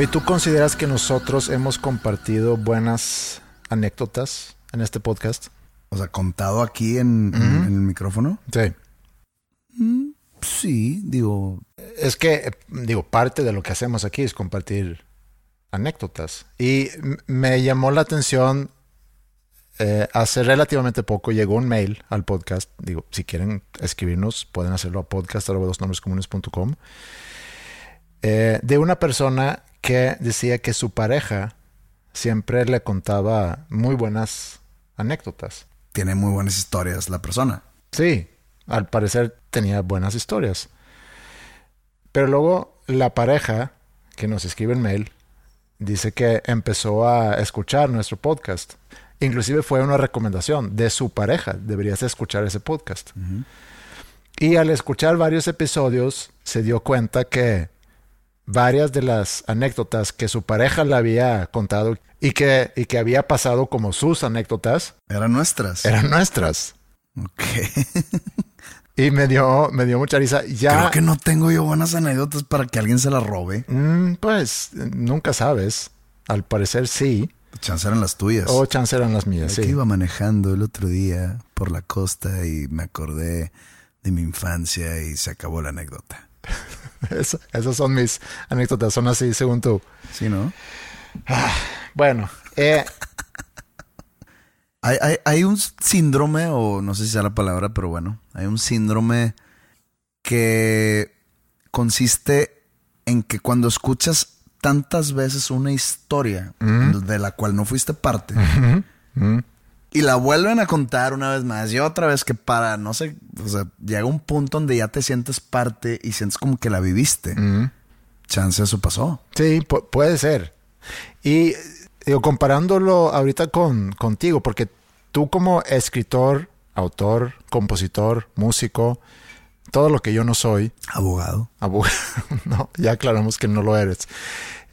¿Y tú consideras que nosotros hemos compartido buenas anécdotas en este podcast? O sea, contado aquí en, en- en el micrófono. Sí. Sí, digo, Es que, eh, digo, parte de lo que hacemos aquí es compartir anécdotas. Y me llamó la atención, eh, hace relativamente poco llegó un mail al podcast. Digo, si quieren escribirnos, pueden hacerlo a podcast.com. Eh, de una persona que decía que su pareja siempre le contaba muy buenas anécdotas. tiene muy buenas historias la persona. Sí, al parecer tenía buenas historias. Pero luego la pareja que nos escribe el mail dice que empezó a escuchar nuestro podcast. Inclusive fue una recomendación de su pareja. Deberías escuchar ese podcast. Y al escuchar varios episodios se dio cuenta que varias de las anécdotas que su pareja le había contado y que, y que había pasado como sus anécdotas Eran nuestras. eran nuestras. Ok. Y me dio, me dio mucha risa. Ya, Creo que no tengo yo buenas anécdotas para que alguien se las robe. Mm, pues nunca sabes. Al parecer sí. Chance eran las tuyas. O chance eran las mías, sí. iba manejando el otro día por la costa y me acordé de mi infancia y se acabó la anécdota. Es- esas son mis anécdotas, son así según tú. ¿Sí, no? Bueno, eh, Hay, hay, hay un síndrome, o no sé si sea la palabra, pero bueno, hay un síndrome que consiste en que cuando escuchas tantas veces una historia de la cual no fuiste parte y la vuelven a contar una vez más y otra vez que para, no sé, o sea, llega un punto donde ya te sientes parte y sientes como que la viviste. Chance eso pasó. sí, pu- puede ser. Y digo, comparándolo ahorita con contigo, porque tú como escritor, autor, compositor, músico, todo lo que yo no soy, Abogado, abogado, no, ya aclaramos que no lo eres.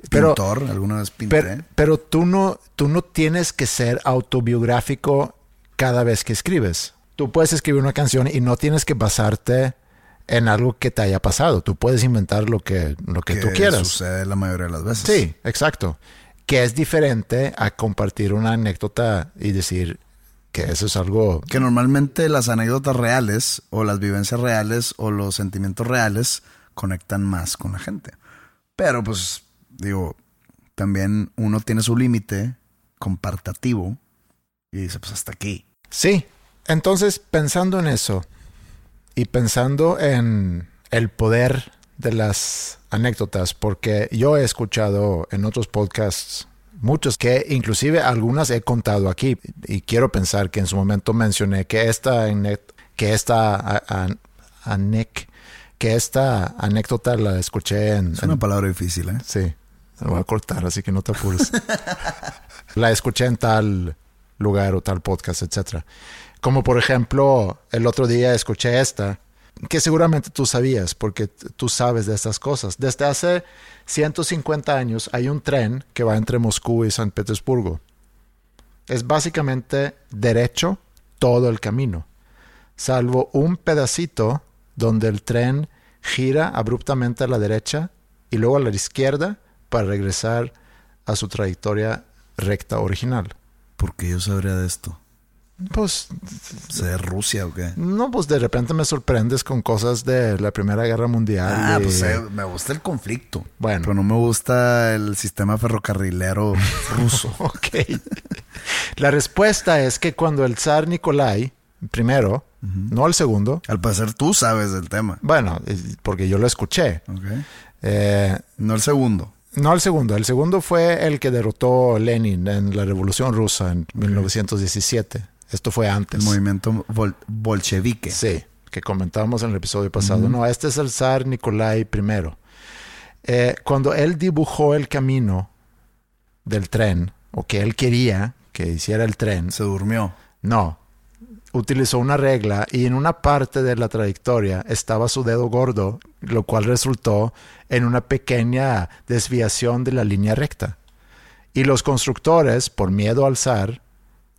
Pero, pintor, alguna vez pinté. pero, pero tú no, tú no tienes que ser autobiográfico cada vez que escribes. Tú puedes escribir una canción y no tienes que basarte en algo que te haya pasado. Tú puedes inventar lo que, lo que, tú quieras. sucede la mayoría de las veces. Sí, exacto. Que es diferente a compartir una anécdota y decir que eso es algo... Que normalmente las anécdotas reales o las vivencias reales o los sentimientos reales conectan más con la gente. Pero pues digo, también uno tiene su límite compartativo y dice pues hasta aquí. Sí. Entonces, pensando en eso y pensando en el poder de las anécdotas, porque yo he escuchado en otros podcasts muchos que inclusive algunas he contado aquí y quiero pensar que en su momento mencioné que esta que esta a- que esta anécdota la escuché en, Es en- una palabra difícil, ¿eh? Sí, lo voy a cortar, así que no te apures. la escuché en tal lugar o tal podcast, etcétera. Como por ejemplo, el otro día escuché esta, que seguramente tú sabías, porque tú sabes de estas cosas. Desde hace 150 años hay un tren que va entre Moscú y San Petersburgo. Es básicamente derecho todo el camino, salvo un pedacito donde el tren gira abruptamente a la derecha y luego a la izquierda para regresar a su trayectoria recta original. Porque yo sabría de esto. Pues ¿Se de Rusia o qué? no, pues de repente me sorprendes con cosas de la Primera Guerra Mundial. Ah, y- pues eh, me gusta el conflicto. Bueno. Pero no me gusta el sistema ferrocarrilero ruso. Ok. La respuesta es que cuando el zar Nikolai, primero, no el segundo, Al parecer tú sabes del tema. bueno, porque yo lo escuché, Ok. eh, No el segundo. No el segundo, el segundo fue el que derrotó a Lenin en la Revolución Rusa en 1917. Esto fue antes. El movimiento bol- bolchevique. Sí, que comentábamos en el episodio pasado. No, este es el zar Nikolai I. Eh, cuando él dibujó el camino del tren, o que él quería que hiciera el tren, Se durmió. no, utilizó una regla y en una parte de la trayectoria estaba su dedo gordo, lo cual resultó en una pequeña desviación de la línea recta. Y los constructores, por miedo al zar,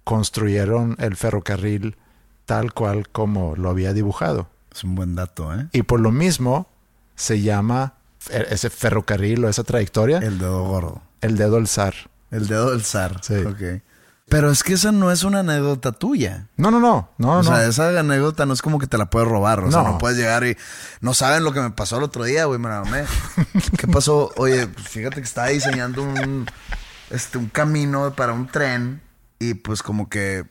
construyeron el ferrocarril tal cual como lo había dibujado. Es un buen dato, ¿eh? Y por lo mismo se llama ese ferrocarril o esa trayectoria El dedo gordo. el dedo del zar. El dedo del zar. Sí. Ok. Pero es que esa no es una anécdota tuya. No, no, no, no, o no. sea, esa anécdota no es como que te la puedes robar. O sea, No. no puedes llegar y no saben lo que me pasó el otro día, güey. Me la mamé. ¿Qué pasó? Oye, pues fíjate que estaba diseñando un, este, un camino para un tren y pues como que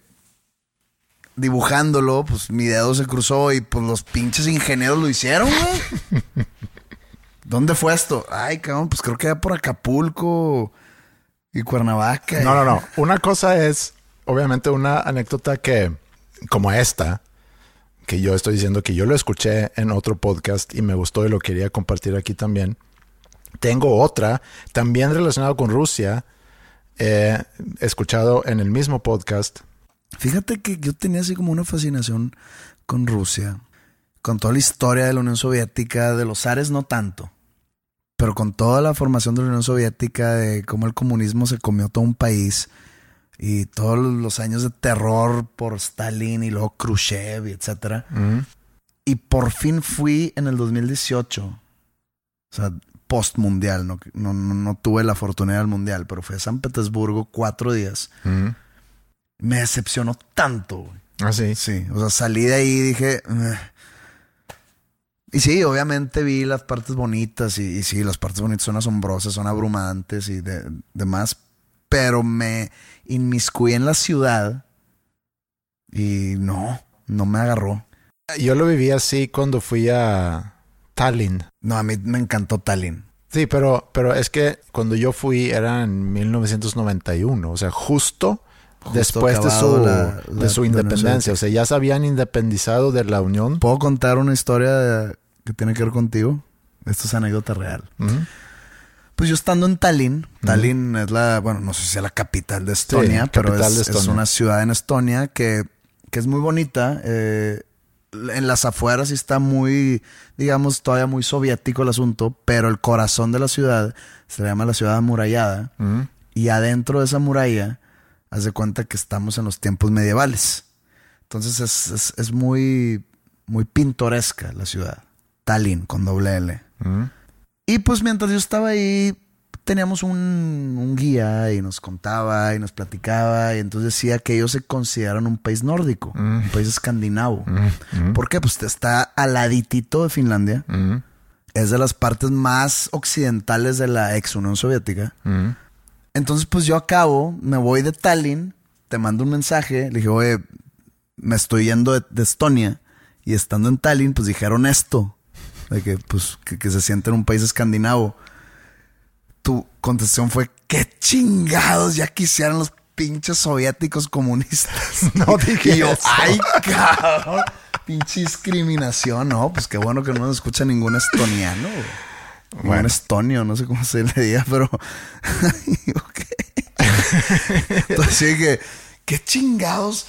dibujándolo, pues mi dedo se cruzó y pues los pinches ingenieros lo hicieron, güey. ¿Dónde fue esto? Ay, cabrón, pues creo que era por Acapulco y Cuernavaca. No, no, no. Una cosa es, obviamente, una anécdota que, como esta, que yo estoy diciendo que yo lo escuché en otro podcast y me gustó y lo quería compartir aquí también. Tengo otra, también relacionada con Rusia, eh, escuchado en el mismo podcast. Fíjate que yo tenía así como una fascinación con Rusia, con toda la historia de la Unión Soviética, de los zares no tanto, pero con toda la formación de la Unión Soviética, de cómo el comunismo se comió todo un país y todos los años de terror por Stalin y luego Khrushchev y etcétera. Y por fin fui en el 2018. O sea, post mundial. No, no, no, tuve la fortuna del mundial, pero fui a San Petersburgo cuatro días. Me decepcionó tanto, güey. Ah, sí. Sí, o sea, salí de ahí y dije. Y sí, obviamente vi las partes bonitas y, y sí, las partes bonitas son asombrosas, son abrumantes y de- demás, pero me inmiscuí en la ciudad y no, no me agarró. Yo lo viví así cuando fui a Tallinn. No, a mí me encantó Tallinn. Sí, pero, pero es que cuando yo fui era en 1991, o sea, justo, después de su, la- de su independencia. O sea, ya se habían independizado de la Unión. ¿Puedo contar una historia de- que tiene que ver contigo? Esto es anécdota real. Pues yo estando en Tallinn, Tallinn es la, bueno, no sé si es la capital de Estonia, pero es, de es una ciudad en Estonia que, que es muy bonita. eh, en las afueras sí está muy, digamos, todavía muy soviético el asunto, pero el corazón de la ciudad se le llama la ciudad amurallada. Y adentro de esa muralla, haz de cuenta que estamos en los tiempos medievales. Entonces es, es, es muy, muy pintoresca la ciudad. Tallinn con doble L. Ujú. Y pues mientras yo estaba ahí, teníamos un, un guía y nos contaba y nos platicaba. Y entonces decía que ellos se consideran un país nórdico, un país escandinavo. ¿Por qué? Pues está aladitito de Finlandia. Es de las partes más occidentales de la ex Unión Soviética. Entonces, pues yo acabo, me voy de Tallinn, te mando un mensaje, le dije, oye, me estoy yendo de, de Estonia. Y estando en Tallinn, pues dijeron esto, de que, pues, que, que se siente en un país escandinavo. Tu contestación fue, qué chingados, ya quisieran los pinches soviéticos comunistas. No dije Y yo, eso. ay, cabrón, pinche discriminación, no, pues qué bueno que no nos escucha ningún estoniano. güey. Bueno. estonio, no sé cómo se le diga, pero... Entonces que, qué chingados.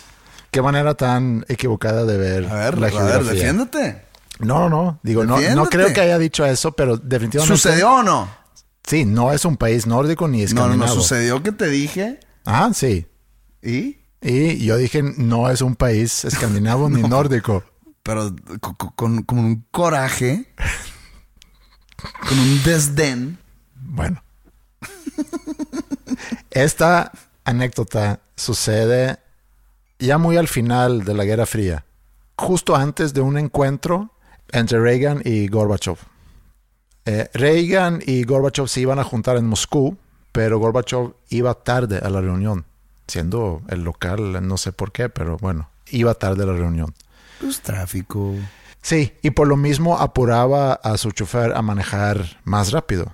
Qué manera tan equivocada de ver A ver, la a ver, geografía. defiéndete. No, no, no. Digo, no, no creo que haya dicho eso, pero definitivamente. ¿Sucedió o no? Sí, no es un país nórdico ni No, no, escandinavo. no, sucedió que te dije Ah, sí. y... Y yo dije, no es un país escandinavo ni nórdico. Pero co- co- con, con un coraje, con un desdén. Bueno. Esta anécdota sucede ya muy al final de la Guerra Fría, justo antes de un encuentro entre Reagan y Gorbachev. Eh, Reagan y Gorbachev se iban a juntar en Moscú, pero Gorbachev iba tarde a la reunión, siendo el local, no sé por qué, pero bueno, iba tarde a la reunión. Pues tráfico. Sí, y por lo mismo apuraba a su chofer a manejar más rápido.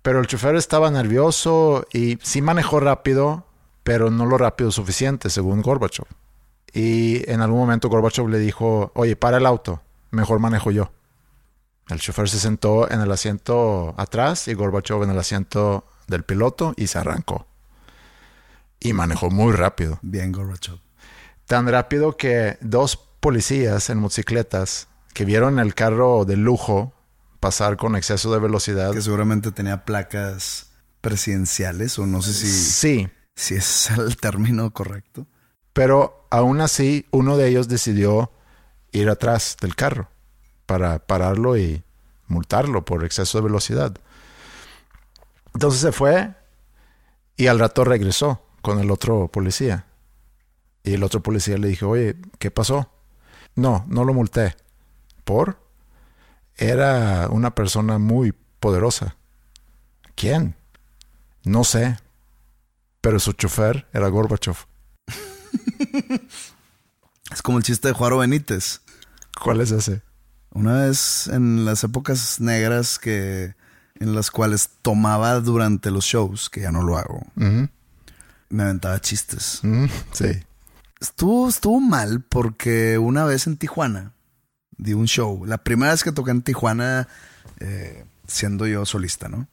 Pero el chofer estaba nervioso y sí manejó rápido, pero no lo rápido suficiente, según Gorbachev. Y en algún momento Gorbachev le dijo, oye, para el auto, mejor manejo yo. El chofer se sentó en el asiento atrás y Gorbachev en el asiento del piloto y se arrancó. Y manejó muy rápido. Bien, Gorbachev. Tan rápido que dos policías en motocicletas que vieron el carro de lujo pasar con exceso de velocidad. Que seguramente tenía placas presidenciales o no sé si, Sí, si es el término correcto. pero aún así uno de ellos decidió ir atrás del carro para pararlo y multarlo por exceso de velocidad. Entonces se fue y al rato regresó con el otro policía. Y el otro policía le dijo, oye, ¿qué pasó? No, no lo multé. ¿Por? Era una persona muy poderosa. ¿Quién? No sé. Pero su chofer era Gorbachev. Es como el chiste de Juaro Benítez. ¿Cuál es ese? Una vez en las épocas negras que en las cuales tomaba durante los shows, que ya no lo hago, me aventaba chistes. Sí. Estuvo, estuvo mal porque una vez en Tijuana di un show. La primera vez que toqué en Tijuana, eh, siendo yo solista, ¿no?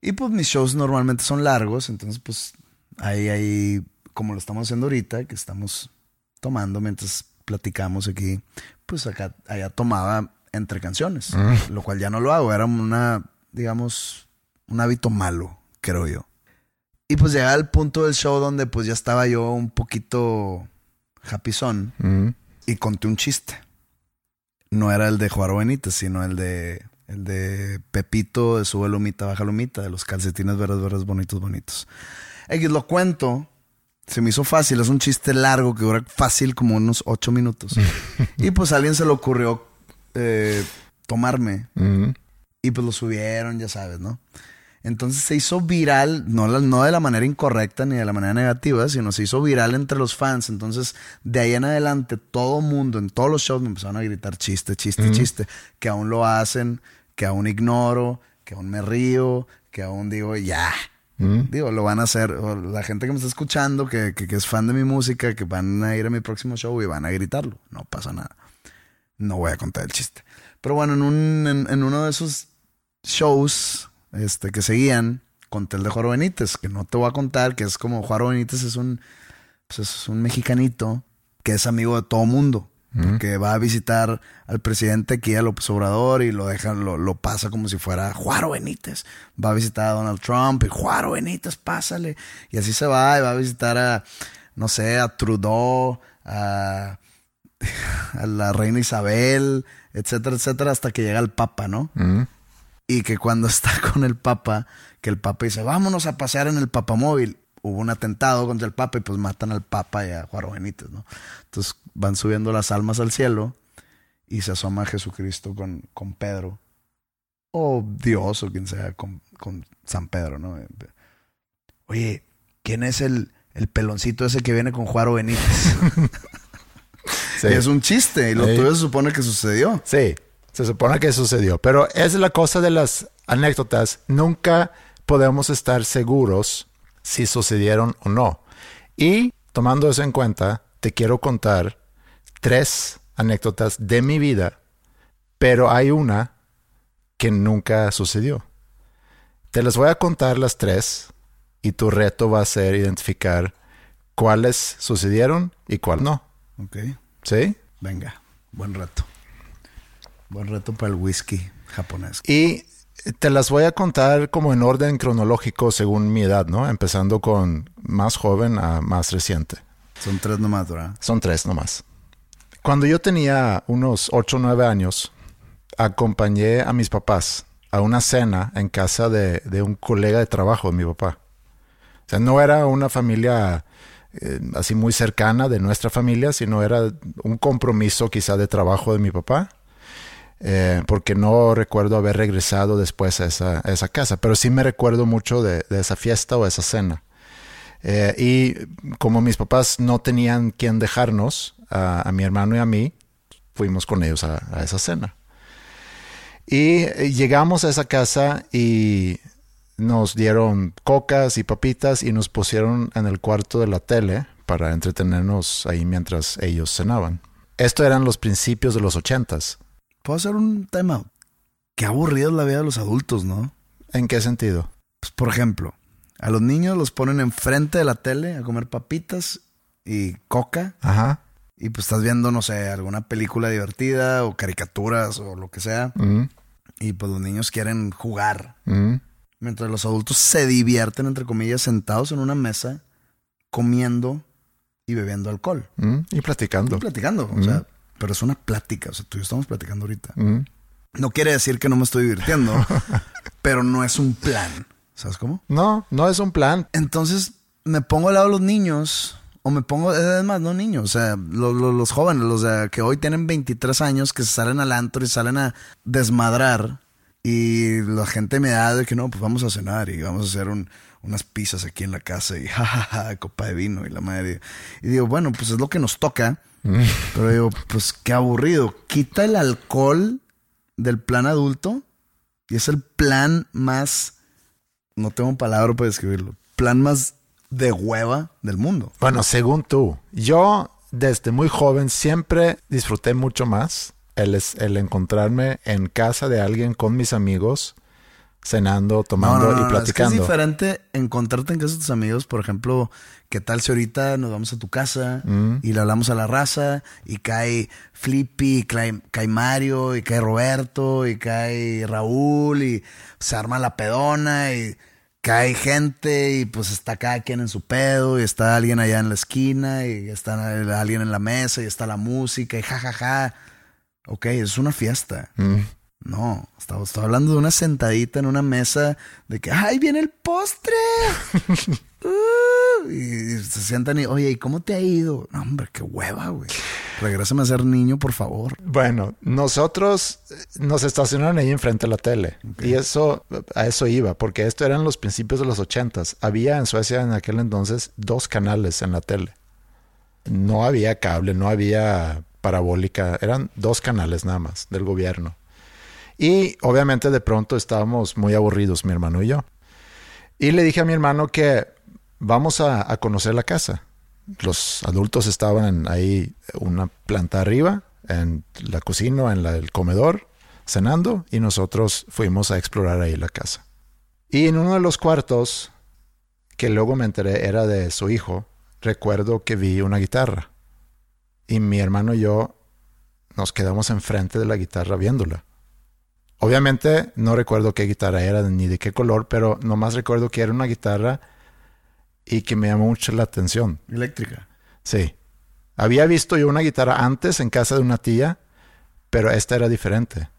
Y pues mis shows normalmente son largos, entonces pues ahí, ahí, como lo estamos haciendo ahorita, que estamos tomando mientras platicamos aquí, pues acá, allá tomaba entre canciones, lo cual ya no lo hago, era una, digamos, un hábito malo, creo yo. Y pues llegaba al punto del show donde pues ya estaba yo un poquito Ujú. y conté un chiste. no era el de Juaro Benítez, sino el de el de Pepito de Sube Lumita, Baja Lumita, de los calcetines verdes, verdes, bonitos, bonitos. X lo cuento, se me hizo fácil, es un chiste largo que dura fácil como unos ocho minutos. y pues a alguien se le ocurrió eh, tomarme. Y pues lo subieron, ya sabes, ¿no? Entonces se hizo viral, no, no de la manera incorrecta ni de la manera negativa, sino se hizo viral entre los fans. Entonces, de ahí en adelante, todo mundo, en todos los shows, me empezaron a gritar chiste, chiste, chiste, que aún lo hacen, que aún ignoro, que aún me río, que aún digo, ya. Digo, lo van a hacer. la gente que me está escuchando, que, que, es fan de mi música, que van a ir a mi próximo show y van a gritarlo. No pasa nada. No voy a contar el chiste. Pero bueno, en, un, en uno de esos shows este, que seguían, conté el de Juaro Benítez, que no te voy a contar, que es como Juaro Benítez es un, pues es un mexicanito que es amigo de todo mundo. Que va a visitar al presidente aquí a López Obrador y lo deja, lo, lo, pasa como si fuera Juaro Benítez. Va a visitar a Donald Trump y Juaro Benítez, pásale. Y así se va y va a visitar a, no sé, a Trudeau, a, a la reina Isabel, etcétera, etcétera, hasta que llega el Papa, ¿no? Y que cuando está con el Papa, que el Papa dice, vámonos a pasear en el Papamóvil. Hubo un atentado contra el Papa y pues matan al Papa y a Juan Benítez, ¿no? Entonces van subiendo las almas al cielo y se asoma Jesucristo con, con Pedro. O Dios o quien sea con, con San Pedro, ¿no? Oye, ¿quién es el, el peloncito ese que viene con Juaro Benítez? es un chiste y lo tuyo se supone que sucedió. Sí. Se supone que sucedió. Pero es la cosa de las anécdotas. Nunca podemos estar seguros si sucedieron o no. Y tomando eso en cuenta, te quiero contar tres anécdotas de mi vida, pero hay una que nunca sucedió. Te las voy a contar las tres y tu reto va a ser identificar cuáles sucedieron y cuál no. Ok. ¿Sí? Venga, buen reto. Buen reto para el whisky japonés. Y te las voy a contar como en orden cronológico según mi edad, ¿no? Empezando con más joven a más reciente. Son tres nomás, ¿verdad? Son tres nomás. Cuando yo tenía unos ocho o nueve años, acompañé a mis papás a una cena en casa de, un colega de trabajo de mi papá. O sea, no era una familia eh, así muy cercana de nuestra familia, sino era un compromiso quizá de trabajo de mi papá eh, porque no recuerdo haber regresado después a esa, casa, pero sí me recuerdo mucho de, esa fiesta o esa cena. Eh, y como mis papás no tenían quien dejarnos, a, mi hermano y a mí, fuimos con ellos a, esa cena. Y eh, llegamos a esa casa y nos dieron cocas y papitas y nos pusieron en el cuarto de la tele para entretenernos ahí mientras ellos cenaban. Esto eran los principios de los ochentas. ¿Puedo hacer un tema? Qué aburrido es la vida de los adultos, ¿no? ¿En qué sentido? Pues, por ejemplo, a los niños los ponen enfrente de la tele a comer papitas y coca. Ajá. Y pues estás viendo, no sé, alguna película divertida o caricaturas o lo que sea. Y pues los niños quieren jugar. Mientras los adultos se divierten, entre comillas, sentados en una mesa, comiendo y bebiendo alcohol. Y platicando. Y platicando. O sea, pero es una plática. O sea, tú y yo estamos platicando ahorita. No quiere decir que no me estoy divirtiendo, pero no es un plan. ¿Sabes cómo? No, no es un plan. Entonces me pongo al lado de los niños. O me pongo, además, no niños, o sea, los, jóvenes, los que hoy tienen 23 años, que salen al antro y salen a desmadrar. Y la gente me da de que no, pues vamos a cenar y vamos a hacer unas pizzas aquí en la casa y jajaja, copa de vino y la madre. Y digo, bueno, pues es lo que nos toca pero digo, pues qué aburrido. Quita el alcohol del plan adulto y es el plan más, no tengo palabra para describirlo, plan más de hueva del mundo. Bueno, según tú, yo desde muy joven siempre disfruté mucho más el, el encontrarme en casa de alguien con mis amigos cenando, tomando y platicando. Es, diferente encontrarte en casa de tus amigos, por ejemplo, ¿qué tal si ahorita nos vamos a tu casa mm. y le hablamos a la raza y cae Flippy, y cae, Mario, y cae Roberto, y cae Raúl, y se arma la pedona, y cae gente, y pues está cada quien en su pedo, y está alguien allá en la esquina, y está alguien en la mesa, y está la música, y jajaja. Ja, ja. Ok, es una fiesta. Mm. No, estaba, estaba hablando de una sentadita en una mesa de que, ¡ay, viene el postre! Uh, y se sientan y, oye, ¿y cómo te ha ido? No, hombre, qué hueva, güey. Regrésame a ser niño, por favor. Bueno, nosotros eh, nos estacionaron ahí enfrente de la tele. Y eso, a eso iba, porque esto eran los principios de los ochentas. Había en Suecia en aquel entonces dos canales en la tele. No había cable, no había parabólica, eran dos canales nada más del gobierno. Y obviamente de pronto estábamos muy aburridos, mi hermano y yo. Y le dije a mi hermano que vamos a, conocer la casa. Los adultos estaban ahí, una planta arriba, en la cocina, en el comedor, cenando, y nosotros fuimos a explorar ahí la casa. Y en uno de los cuartos, que luego me enteré era de su hijo, recuerdo que vi una guitarra. Y mi hermano y yo nos quedamos enfrente de la guitarra viéndola. Obviamente no recuerdo qué guitarra era ni de qué color, pero nomás recuerdo que era una guitarra y que me llamó mucho la atención. Eléctrica. Sí. Había visto yo una guitarra antes en casa de una tía, pero esta era diferente.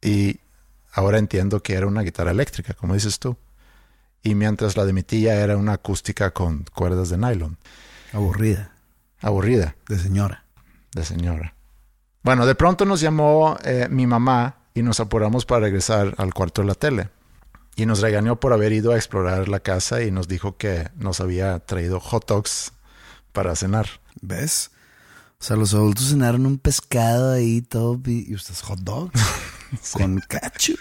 Y ahora entiendo que era una guitarra eléctrica, como dices tú. Y mientras la de mi tía era una acústica con cuerdas de nylon. Aburrida. Aburrida De señora. de señora. Bueno, de pronto nos llamó eh, mi mamá y nos apuramos para regresar al cuarto de la tele. Y nos regañó por haber ido a explorar la casa y nos dijo que nos había traído hot dogs para cenar. ¿Ves? O sea, los adultos cenaron un pescado ahí todo y ustedes hot dogs con ketchup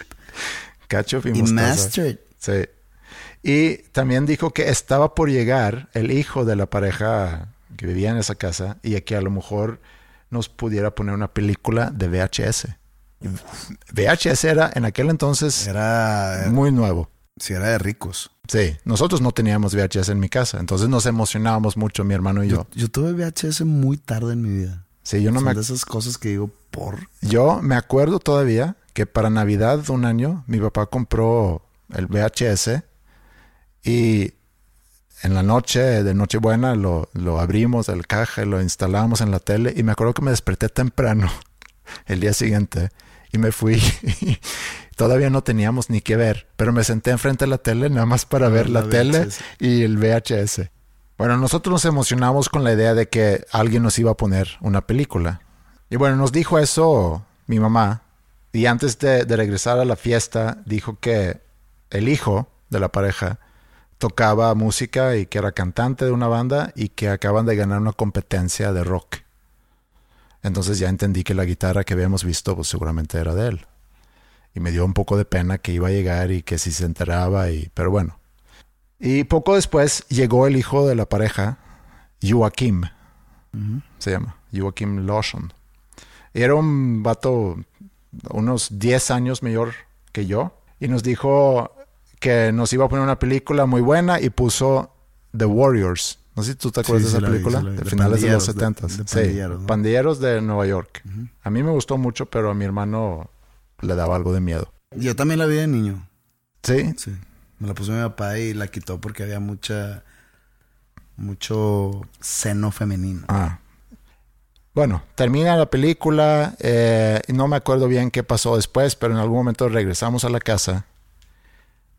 Ketchup y, y mostaza. mustard. Sí. Y también dijo que estaba por llegar el hijo de la pareja que vivía en esa casa y que a lo mejor nos pudiera poner una película de VHS. VHS era en aquel entonces Era, muy nuevo. si era de ricos. Sí, nosotros no teníamos VHS en mi casa, entonces nos emocionábamos mucho mi hermano y yo. Yo, yo tuve VHS muy tarde en mi vida. Sí, yo no Son me de esas cosas que digo, por. yo me acuerdo todavía que para Navidad de un año mi papá compró el VHS y en la noche de Nochebuena lo, lo abrimos del caja y lo instalamos en la tele y me acuerdo que me desperté temprano el día siguiente y me fui. Todavía no teníamos ni que ver, pero me senté enfrente de la tele nada más para ver la, la tele y el VHS. Bueno, nosotros nos emocionamos con la idea de que alguien nos iba a poner una película. Y bueno, nos dijo eso mi mamá. Y antes de, de regresar a la fiesta, dijo que el hijo de la pareja tocaba música y que era cantante de una banda y que acaban de ganar una competencia de rock. Entonces ya entendí que la guitarra que habíamos visto pues seguramente era de él. Y me dio un poco de pena que iba a llegar y que si se enteraba y pero bueno. Y poco después llegó el hijo de la pareja, Joaquim. Se llama Joaquim Lawson. Era un vato unos 10 años mayor que yo y nos dijo que nos iba a poner una película muy buena y puso The Warriors. No sé si tú te acuerdas Sí, de esa película, vi. de De finales de los pandilleros, de- 70 de Sí, pandilleros, ¿no? pandilleros de Nueva York. A mí me gustó mucho, pero a mi hermano le daba algo de miedo. Yo también la vi de niño. Sí, Sí. Me la puso mi papá y la quitó porque había mucha. mucho seno femenino. Ah. Bueno, termina la película. eh, no me acuerdo bien qué pasó después, pero en algún momento regresamos a la casa.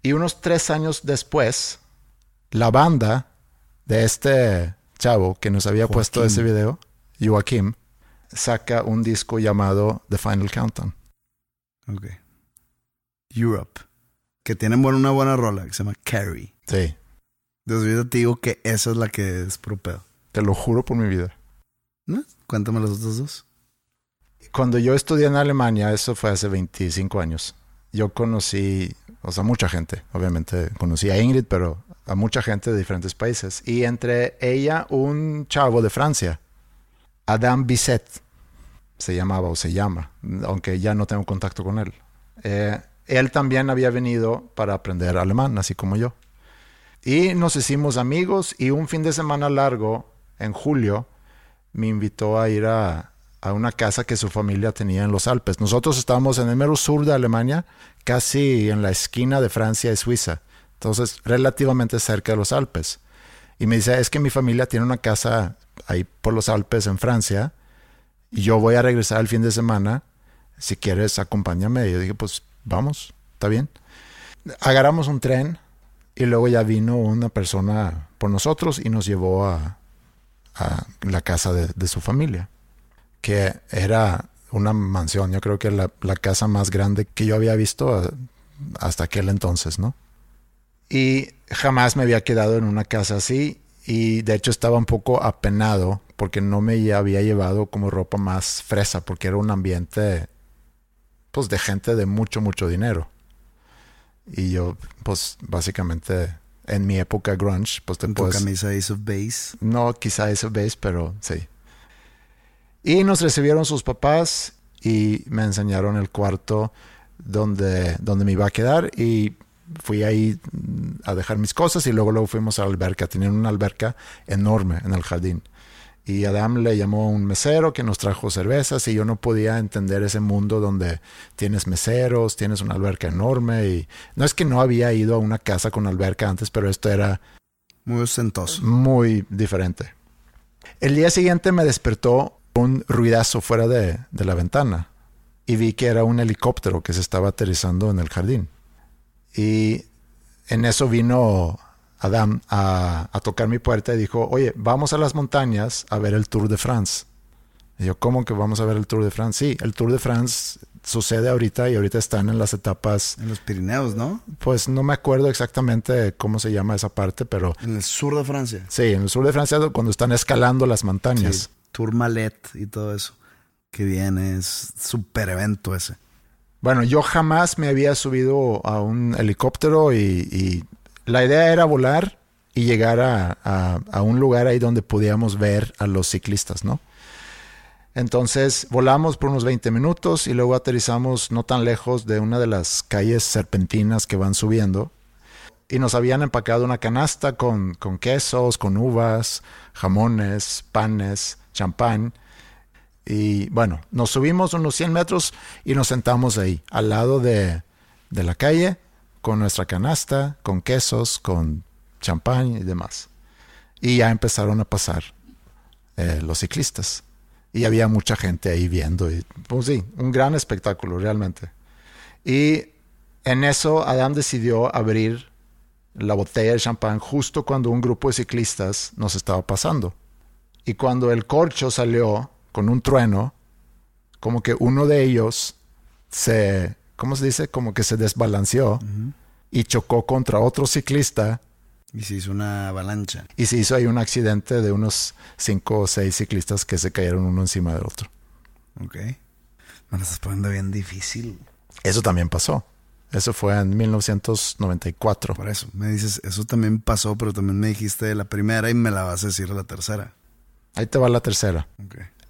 Y unos tres años después, la banda de este chavo que nos había puesto ese video, Joaquim, saca un disco llamado The Final Countdown. Ok. Europe. Que tienen una buena rola que se llama Carrie. Sí, Desde ahorita te digo que esa es la que es pro pedo. te lo juro por mi vida. ¿No? Cuéntame las otras dos. Cuando yo estudié en Alemania, eso fue hace 25 años, yo conocí, o sea, mucha gente, obviamente conocí a Ingrid, pero a mucha gente de diferentes países. Y entre ella, un chavo de Francia, Adam Bisset, se llamaba o se llama, aunque ya no tengo contacto con él. Eh, él también había venido para aprender alemán, así como yo. Y nos hicimos amigos y un fin de semana largo, en julio, me invitó a ir a, a una casa que su familia tenía en los Alpes. Nosotros estábamos en el mero sur de Alemania, casi en la esquina de Francia y Suiza. Entonces, relativamente cerca de los Alpes. Y me dice, es que mi familia tiene una casa ahí por los Alpes en Francia y yo voy a regresar el fin de semana, si quieres acompáñame. Y yo dije, pues vamos, está bien. Agarramos un tren y luego ya vino una persona por nosotros y nos llevó a, a la casa de, de su familia, que era una mansión, yo creo que la, la casa más grande que yo había visto eh, hasta aquel entonces, ¿no? Y jamás me había quedado en una casa así y de hecho estaba un poco apenado porque no me había llevado como ropa más fresa porque era un ambiente pues de gente de mucho mucho dinero. Y yo pues básicamente en mi época grunge pues te puedes camisa Ace of Base. no quizá eso ves, pero sí. Y nos recibieron sus papás y me enseñaron el cuarto donde, donde me iba a quedar y fui ahí mm, a dejar mis cosas y luego luego fuimos a la alberca. Tenían una alberca enorme en el jardín. Y Adam le llamó a un mesero que nos trajo cervezas y yo no podía entender ese mundo donde tienes meseros, tienes una alberca enorme y no es que no había ido a una casa con alberca antes, pero esto era Muy ostentoso. muy diferente. El día siguiente me despertó un ruidazo fuera de, de la ventana y vi que era un helicóptero que se estaba aterrizando en el jardín. Y en eso vino Adam a, a tocar mi puerta y dijo, oye, vamos a las montañas a ver el Tour de France. Y yo, ¿cómo que vamos a ver el Tour de France? Sí, el Tour de France sucede ahorita y ahorita están en las etapas, En los Pirineos, ¿no? pues no me acuerdo exactamente cómo se llama esa parte, pero En el sur de Francia. Sí, en el sur de Francia cuando están escalando las montañas. Sí, Tourmalet y todo eso. Que viene, es súper evento ese. Bueno, yo jamás me había subido a un helicóptero y, la idea era volar y llegar a, a- un lugar ahí donde pudiéramos ver a los ciclistas, ¿no? Entonces volamos por unos 20 minutos y luego aterrizamos no tan lejos de una de las calles serpentinas que van subiendo. Y nos habían empacado una canasta con, con quesos, con uvas, jamones, panes, champán. Y bueno, nos subimos unos 100 metros y nos sentamos ahí, al lado de, de la calle, con nuestra canasta, con quesos, con champán y demás. Y ya empezaron a pasar eh, los ciclistas. Y había mucha gente ahí viendo. Y, pues sí, un gran espectáculo realmente. Y en eso Adam decidió abrir la botella de champán justo cuando un grupo de ciclistas nos estaba pasando. Y cuando el corcho salió con un trueno, como que uno de ellos se, ¿cómo se dice? Como que se desbalanceó y chocó contra otro ciclista Y se hizo una avalancha. y se hizo ahí un accidente de unos cinco o seis ciclistas que se cayeron uno encima del otro. Ok. Me lo estás poniendo bien difícil. Eso también pasó. Eso fue en 1994. Por eso, me dices, eso también pasó, pero también me dijiste la primera y me la vas a decir de la tercera. Ahí te va la tercera.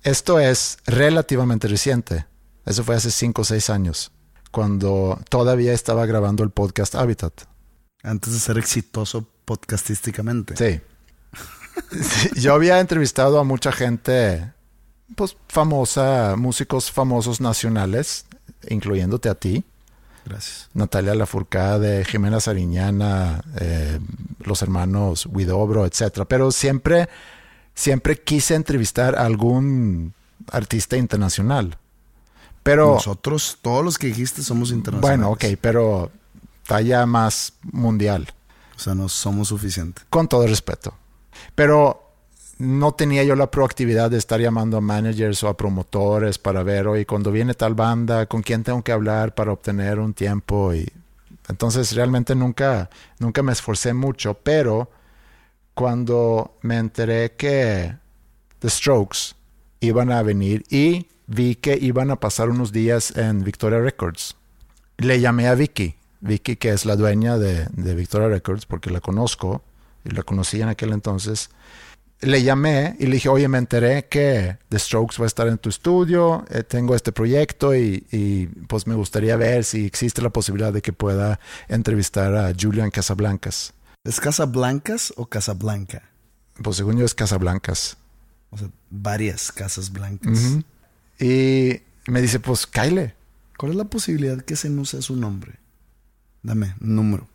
Esto es relativamente reciente. Eso fue hace cinco o seis años, cuando todavía estaba grabando el podcast Habitat. Antes de ser exitoso podcastísticamente. Sí. Sí, Yo había entrevistado a mucha gente, pues famosa, músicos famosos nacionales, incluyéndote a ti, Gracias. Natalia Lafourcade, Jimena Sariñana, eh, los hermanos Huidobro, etcétera. Pero siempre, siempre quise entrevistar a algún artista internacional. Pero Nosotros, todos los que dijiste, somos internacionales. bueno, ok, pero talla más mundial. O sea, no somos suficientes. con todo respeto. Pero no tenía yo la proactividad de estar llamando a managers o a promotores para ver, oye, cuando viene tal banda, con quién tengo que hablar para obtener un tiempo. Y entonces realmente nunca, nunca me esforcé mucho, pero cuando me enteré que The Strokes iban a venir y vi que iban a pasar unos días en Victoria Records, le llamé a Vicky, Vicky que es la dueña de, Victoria Records, porque la conozco y la conocí en aquel entonces. Le llamé y le dije, oye, me enteré que The Strokes va a estar en tu estudio, eh, tengo este proyecto y, y, pues me gustaría ver si existe la posibilidad de que pueda entrevistar a Julian Casablancas. ¿Es Casablancas o Casablanca? Pues según yo es Casablancas. O sea, varias casas blancas. Y me dice, pues Kyle. ¿Cuál es la posibilidad que ese no sea su nombre? Dame un número.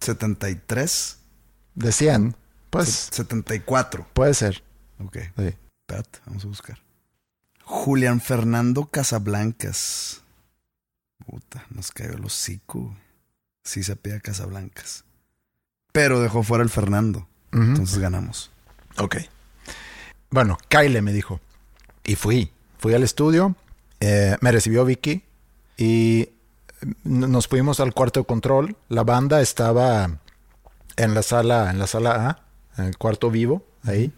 73. De 100, pues Se- 74. puede ser. Ok. Sí. Espérate, vamos a buscar. Julián Fernando Casablancas. Puta, nos cayó el hocico. Sí se pide Casablancas. Pero dejó fuera el Fernando. Entonces ganamos. Ok. Bueno, Kyle me dijo. Y fui. Fui al estudio. eh, me recibió Vicky. Y n- nos fuimos al cuarto de control. La banda estaba en la sala, en la sala A, en el cuarto vivo, ahí,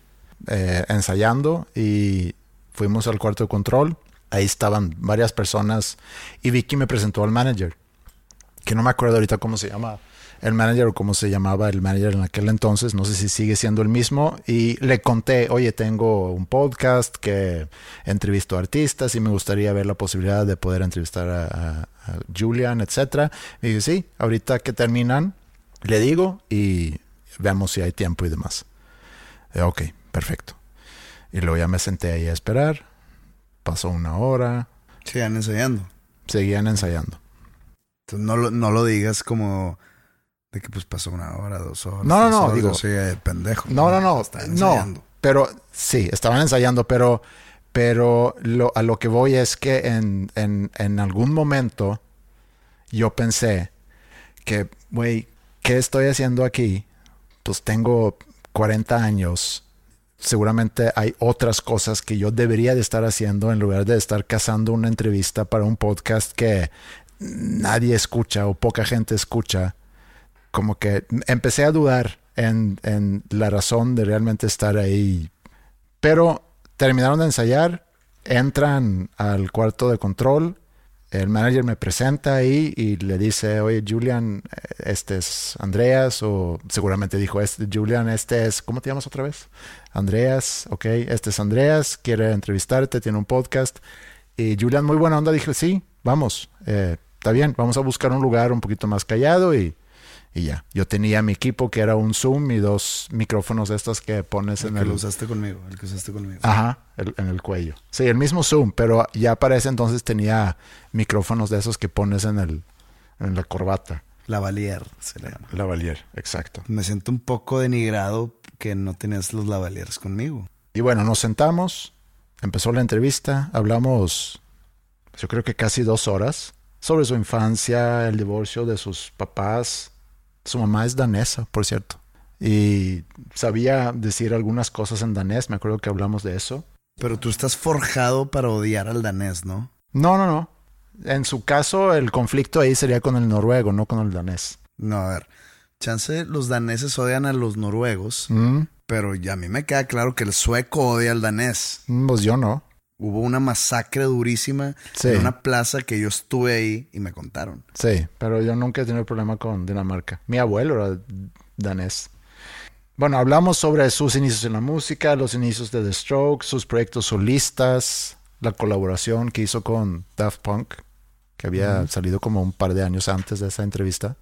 eh, ensayando. Y fuimos al cuarto de control. Ahí estaban varias personas. Y Vicky me presentó al manager. Que no me acuerdo ahorita cómo se llama el manager o cómo se llamaba el manager en aquel entonces, no sé si sigue siendo el mismo, y le conté, oye, tengo un podcast que entrevisto a artistas y me gustaría ver la posibilidad de poder entrevistar a, a- a Julian, etcétera. Y dije, sí, ahorita que terminan, le digo y veamos si hay tiempo y demás. Eh, ok, perfecto. Y luego ya me senté ahí a esperar, pasó una hora, Sigan ensayando. seguían ensayando. Entonces no lo, no lo digas como de que pues pasó una hora, dos horas. No, no, no, horas, digo- eh, pendejo. No, no, no. No. ensayando. Pero sí, estaban ensayando, pero, pero lo, a lo que voy es que en, en, en algún momento yo pensé que, güey, ¿qué estoy haciendo aquí? Pues tengo 40 años. Seguramente hay otras cosas que yo debería de estar haciendo en lugar de estar cazando una entrevista para un podcast que nadie escucha o poca gente escucha como que empecé a dudar en, en la razón de realmente estar ahí. Pero terminaron de ensayar, entran al cuarto de control, el manager me presenta ahí y le dice, oye Julian, este es Andreas, o seguramente dijo, este Julian, este es, ¿cómo te llamas otra vez? Andreas, ok, este es Andreas, quiere entrevistarte, tiene un podcast. Y Julian, muy buena onda, dije, sí, vamos, eh, está bien, vamos a buscar un lugar un poquito más callado y, y ya. Yo tenía mi equipo que era un Zoom y dos micrófonos de estos que pones El en que el... lo usaste conmigo, el que usaste conmigo. Ajá, el- en el cuello. Sí, el mismo Zoom, pero ya para ese entonces tenía micrófonos de esos que pones en el en la corbata. La Valier se le llama. Lavalier, exacto. Me siento un poco denigrado que no tenías los Lavaliers conmigo. Y bueno, nos sentamos, empezó la entrevista, hablamos, yo creo que casi dos horas, sobre su infancia, el divorcio de sus papás. Su mamá es danesa, por cierto. Y sabía decir algunas cosas en danés, me acuerdo que hablamos de eso. Pero tú estás forjado para odiar al danés, ¿no? No, no, no. En su caso, el conflicto ahí sería con el noruego, no con el danés. No, a ver. Chance, los daneses odian a los noruegos, Mm, pero ya a mí me queda claro que el sueco odia al danés. mm, Pues yo no. Hubo una masacre durísima Sí. en una plaza que yo estuve ahí y me contaron. Sí, pero yo nunca he tenido problema con Dinamarca. Mi abuelo era danés. Bueno, hablamos sobre sus inicios en la música, los inicios de The Strokes, sus proyectos solistas, la colaboración que hizo con Daft Punk, que había salido como un par de años antes de esa entrevista.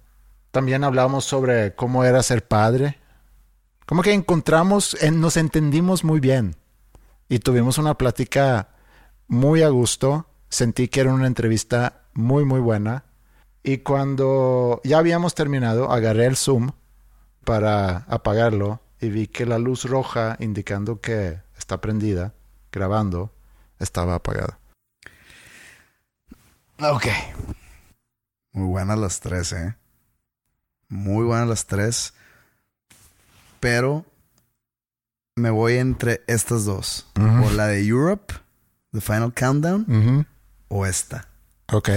También hablamos sobre cómo era ser padre. Como que encontramos, en- nos entendimos muy bien y tuvimos una plática muy a gusto. Sentí que era una entrevista muy, muy buena. Y cuando ya habíamos terminado, agarré el Zoom para apagarlo y vi que la luz roja indicando que está prendida, grabando, estaba apagada. Ok. Muy buenas las tres, ¿eh? Muy buenas las tres. Pero me voy entre estas dos. O la de Europe, The Final Countdown, o esta. Ok.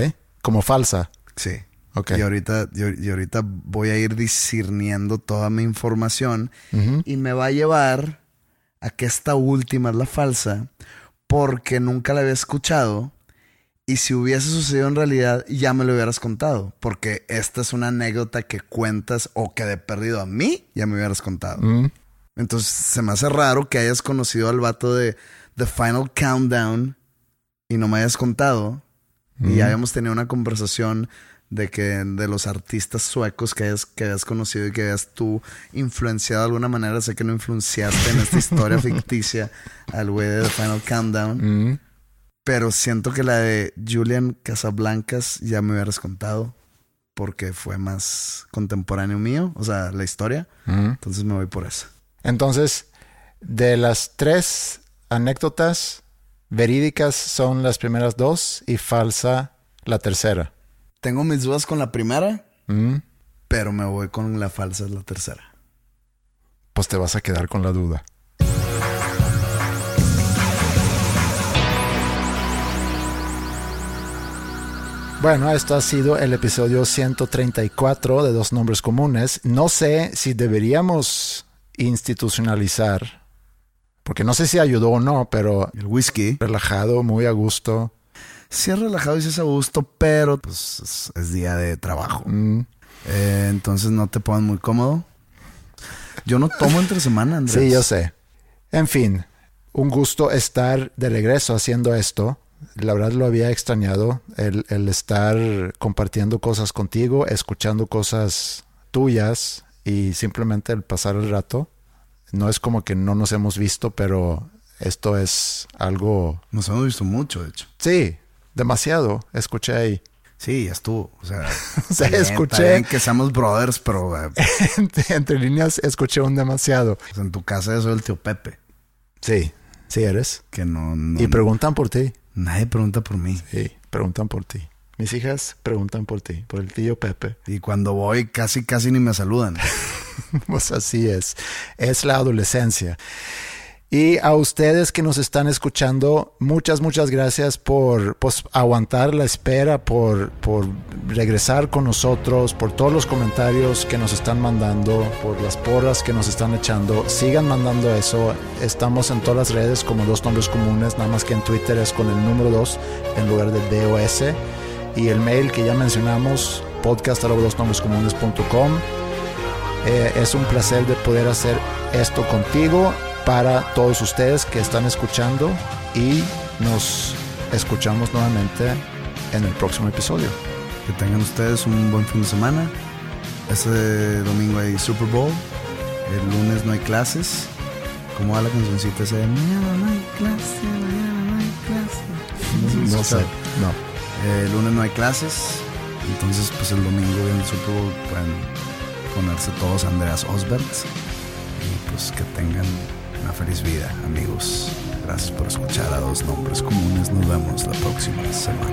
Como falsa. Sí. Ok. Y ahorita, y, y ahorita voy a ir discerniendo toda mi información y me va a llevar a que esta última es la falsa porque nunca la había escuchado y si hubiese sucedido en realidad ya me lo hubieras contado porque esta es una anécdota que cuentas o que de perdido a mí ya me hubieras contado. Entonces se me hace raro que hayas conocido al vato de The Final Countdown y no me hayas contado. Y ya habíamos tenido una conversación de que de los artistas suecos que hayas, que hayas conocido y que hayas tú influenciado de alguna manera. Sé que no influenciaste en esta historia ficticia al güey de The Final Countdown. Mm. Pero siento que la de Julian Casablancas ya me hubieras contado. Porque fue más contemporáneo mío. O sea, la historia. Mm. Entonces me voy por esa. Entonces, de las tres anécdotas, Verídicas son las primeras dos y falsa la tercera. Tengo mis dudas con la primera, Mm, pero me voy con la falsa, es la tercera. Pues te vas a quedar con la duda. Bueno, esto ha sido el episodio 134 de Dos Nombres Comunes. No sé si deberíamos institucionalizar, porque no sé si ayudó o no, pero El whisky. relajado, muy a gusto. Sí es relajado y sí es a gusto, pero pues es, es día de trabajo. Mm, Eh, entonces no te pongas muy cómodo. Yo no tomo entre semana, Andrés. Sí, yo sé. En fin, un gusto estar de regreso haciendo esto. La verdad lo había extrañado, el, el estar compartiendo cosas contigo, escuchando cosas tuyas y simplemente el pasar el rato. No es como que no nos hemos visto, pero esto es algo... Nos hemos visto mucho, de hecho. Sí, demasiado. Escuché ahí. Sí, ya estuvo. O sea, bien, escuché- está bien que seamos brothers, pero eh, entre, entre líneas escuché un demasiado. pues, en tu casa yo soy el tío Pepe. Sí, sí eres. Que no, no- Y preguntan por ti. nadie pregunta por mí. Sí, preguntan por ti. Mis hijas preguntan por ti, por el tío Pepe. Y cuando voy, casi, casi ni me saludan. Pues así es. Es la adolescencia. Y a ustedes que nos están escuchando, muchas, muchas gracias por pues, aguantar la espera, por, por regresar con nosotros, por todos los comentarios que nos están mandando, por las porras que nos están echando. Sigan mandando eso. Estamos en todas las redes como dos nombres comunes, nada más que en Twitter es con el número 2 en lugar de DOS. Y el mail que ya mencionamos, podcast.com. Eh, es un placer de poder hacer esto contigo para todos ustedes que están escuchando y nos escuchamos nuevamente en el próximo episodio. Que tengan ustedes un buen fin de semana. Este domingo hay Super Bowl. El lunes no hay clases. ¿Cómo va la cancioncita esa de mañana no hay clase, mañana no hay clase? No sé, no. Eh, el lunes no hay clases. Entonces, pues el domingo en el Super pueden ponerse todos Andreas Osbert. Y pues que tengan una feliz vida, amigos. Gracias por escuchar a dos nombres comunes. Nos vemos la próxima semana.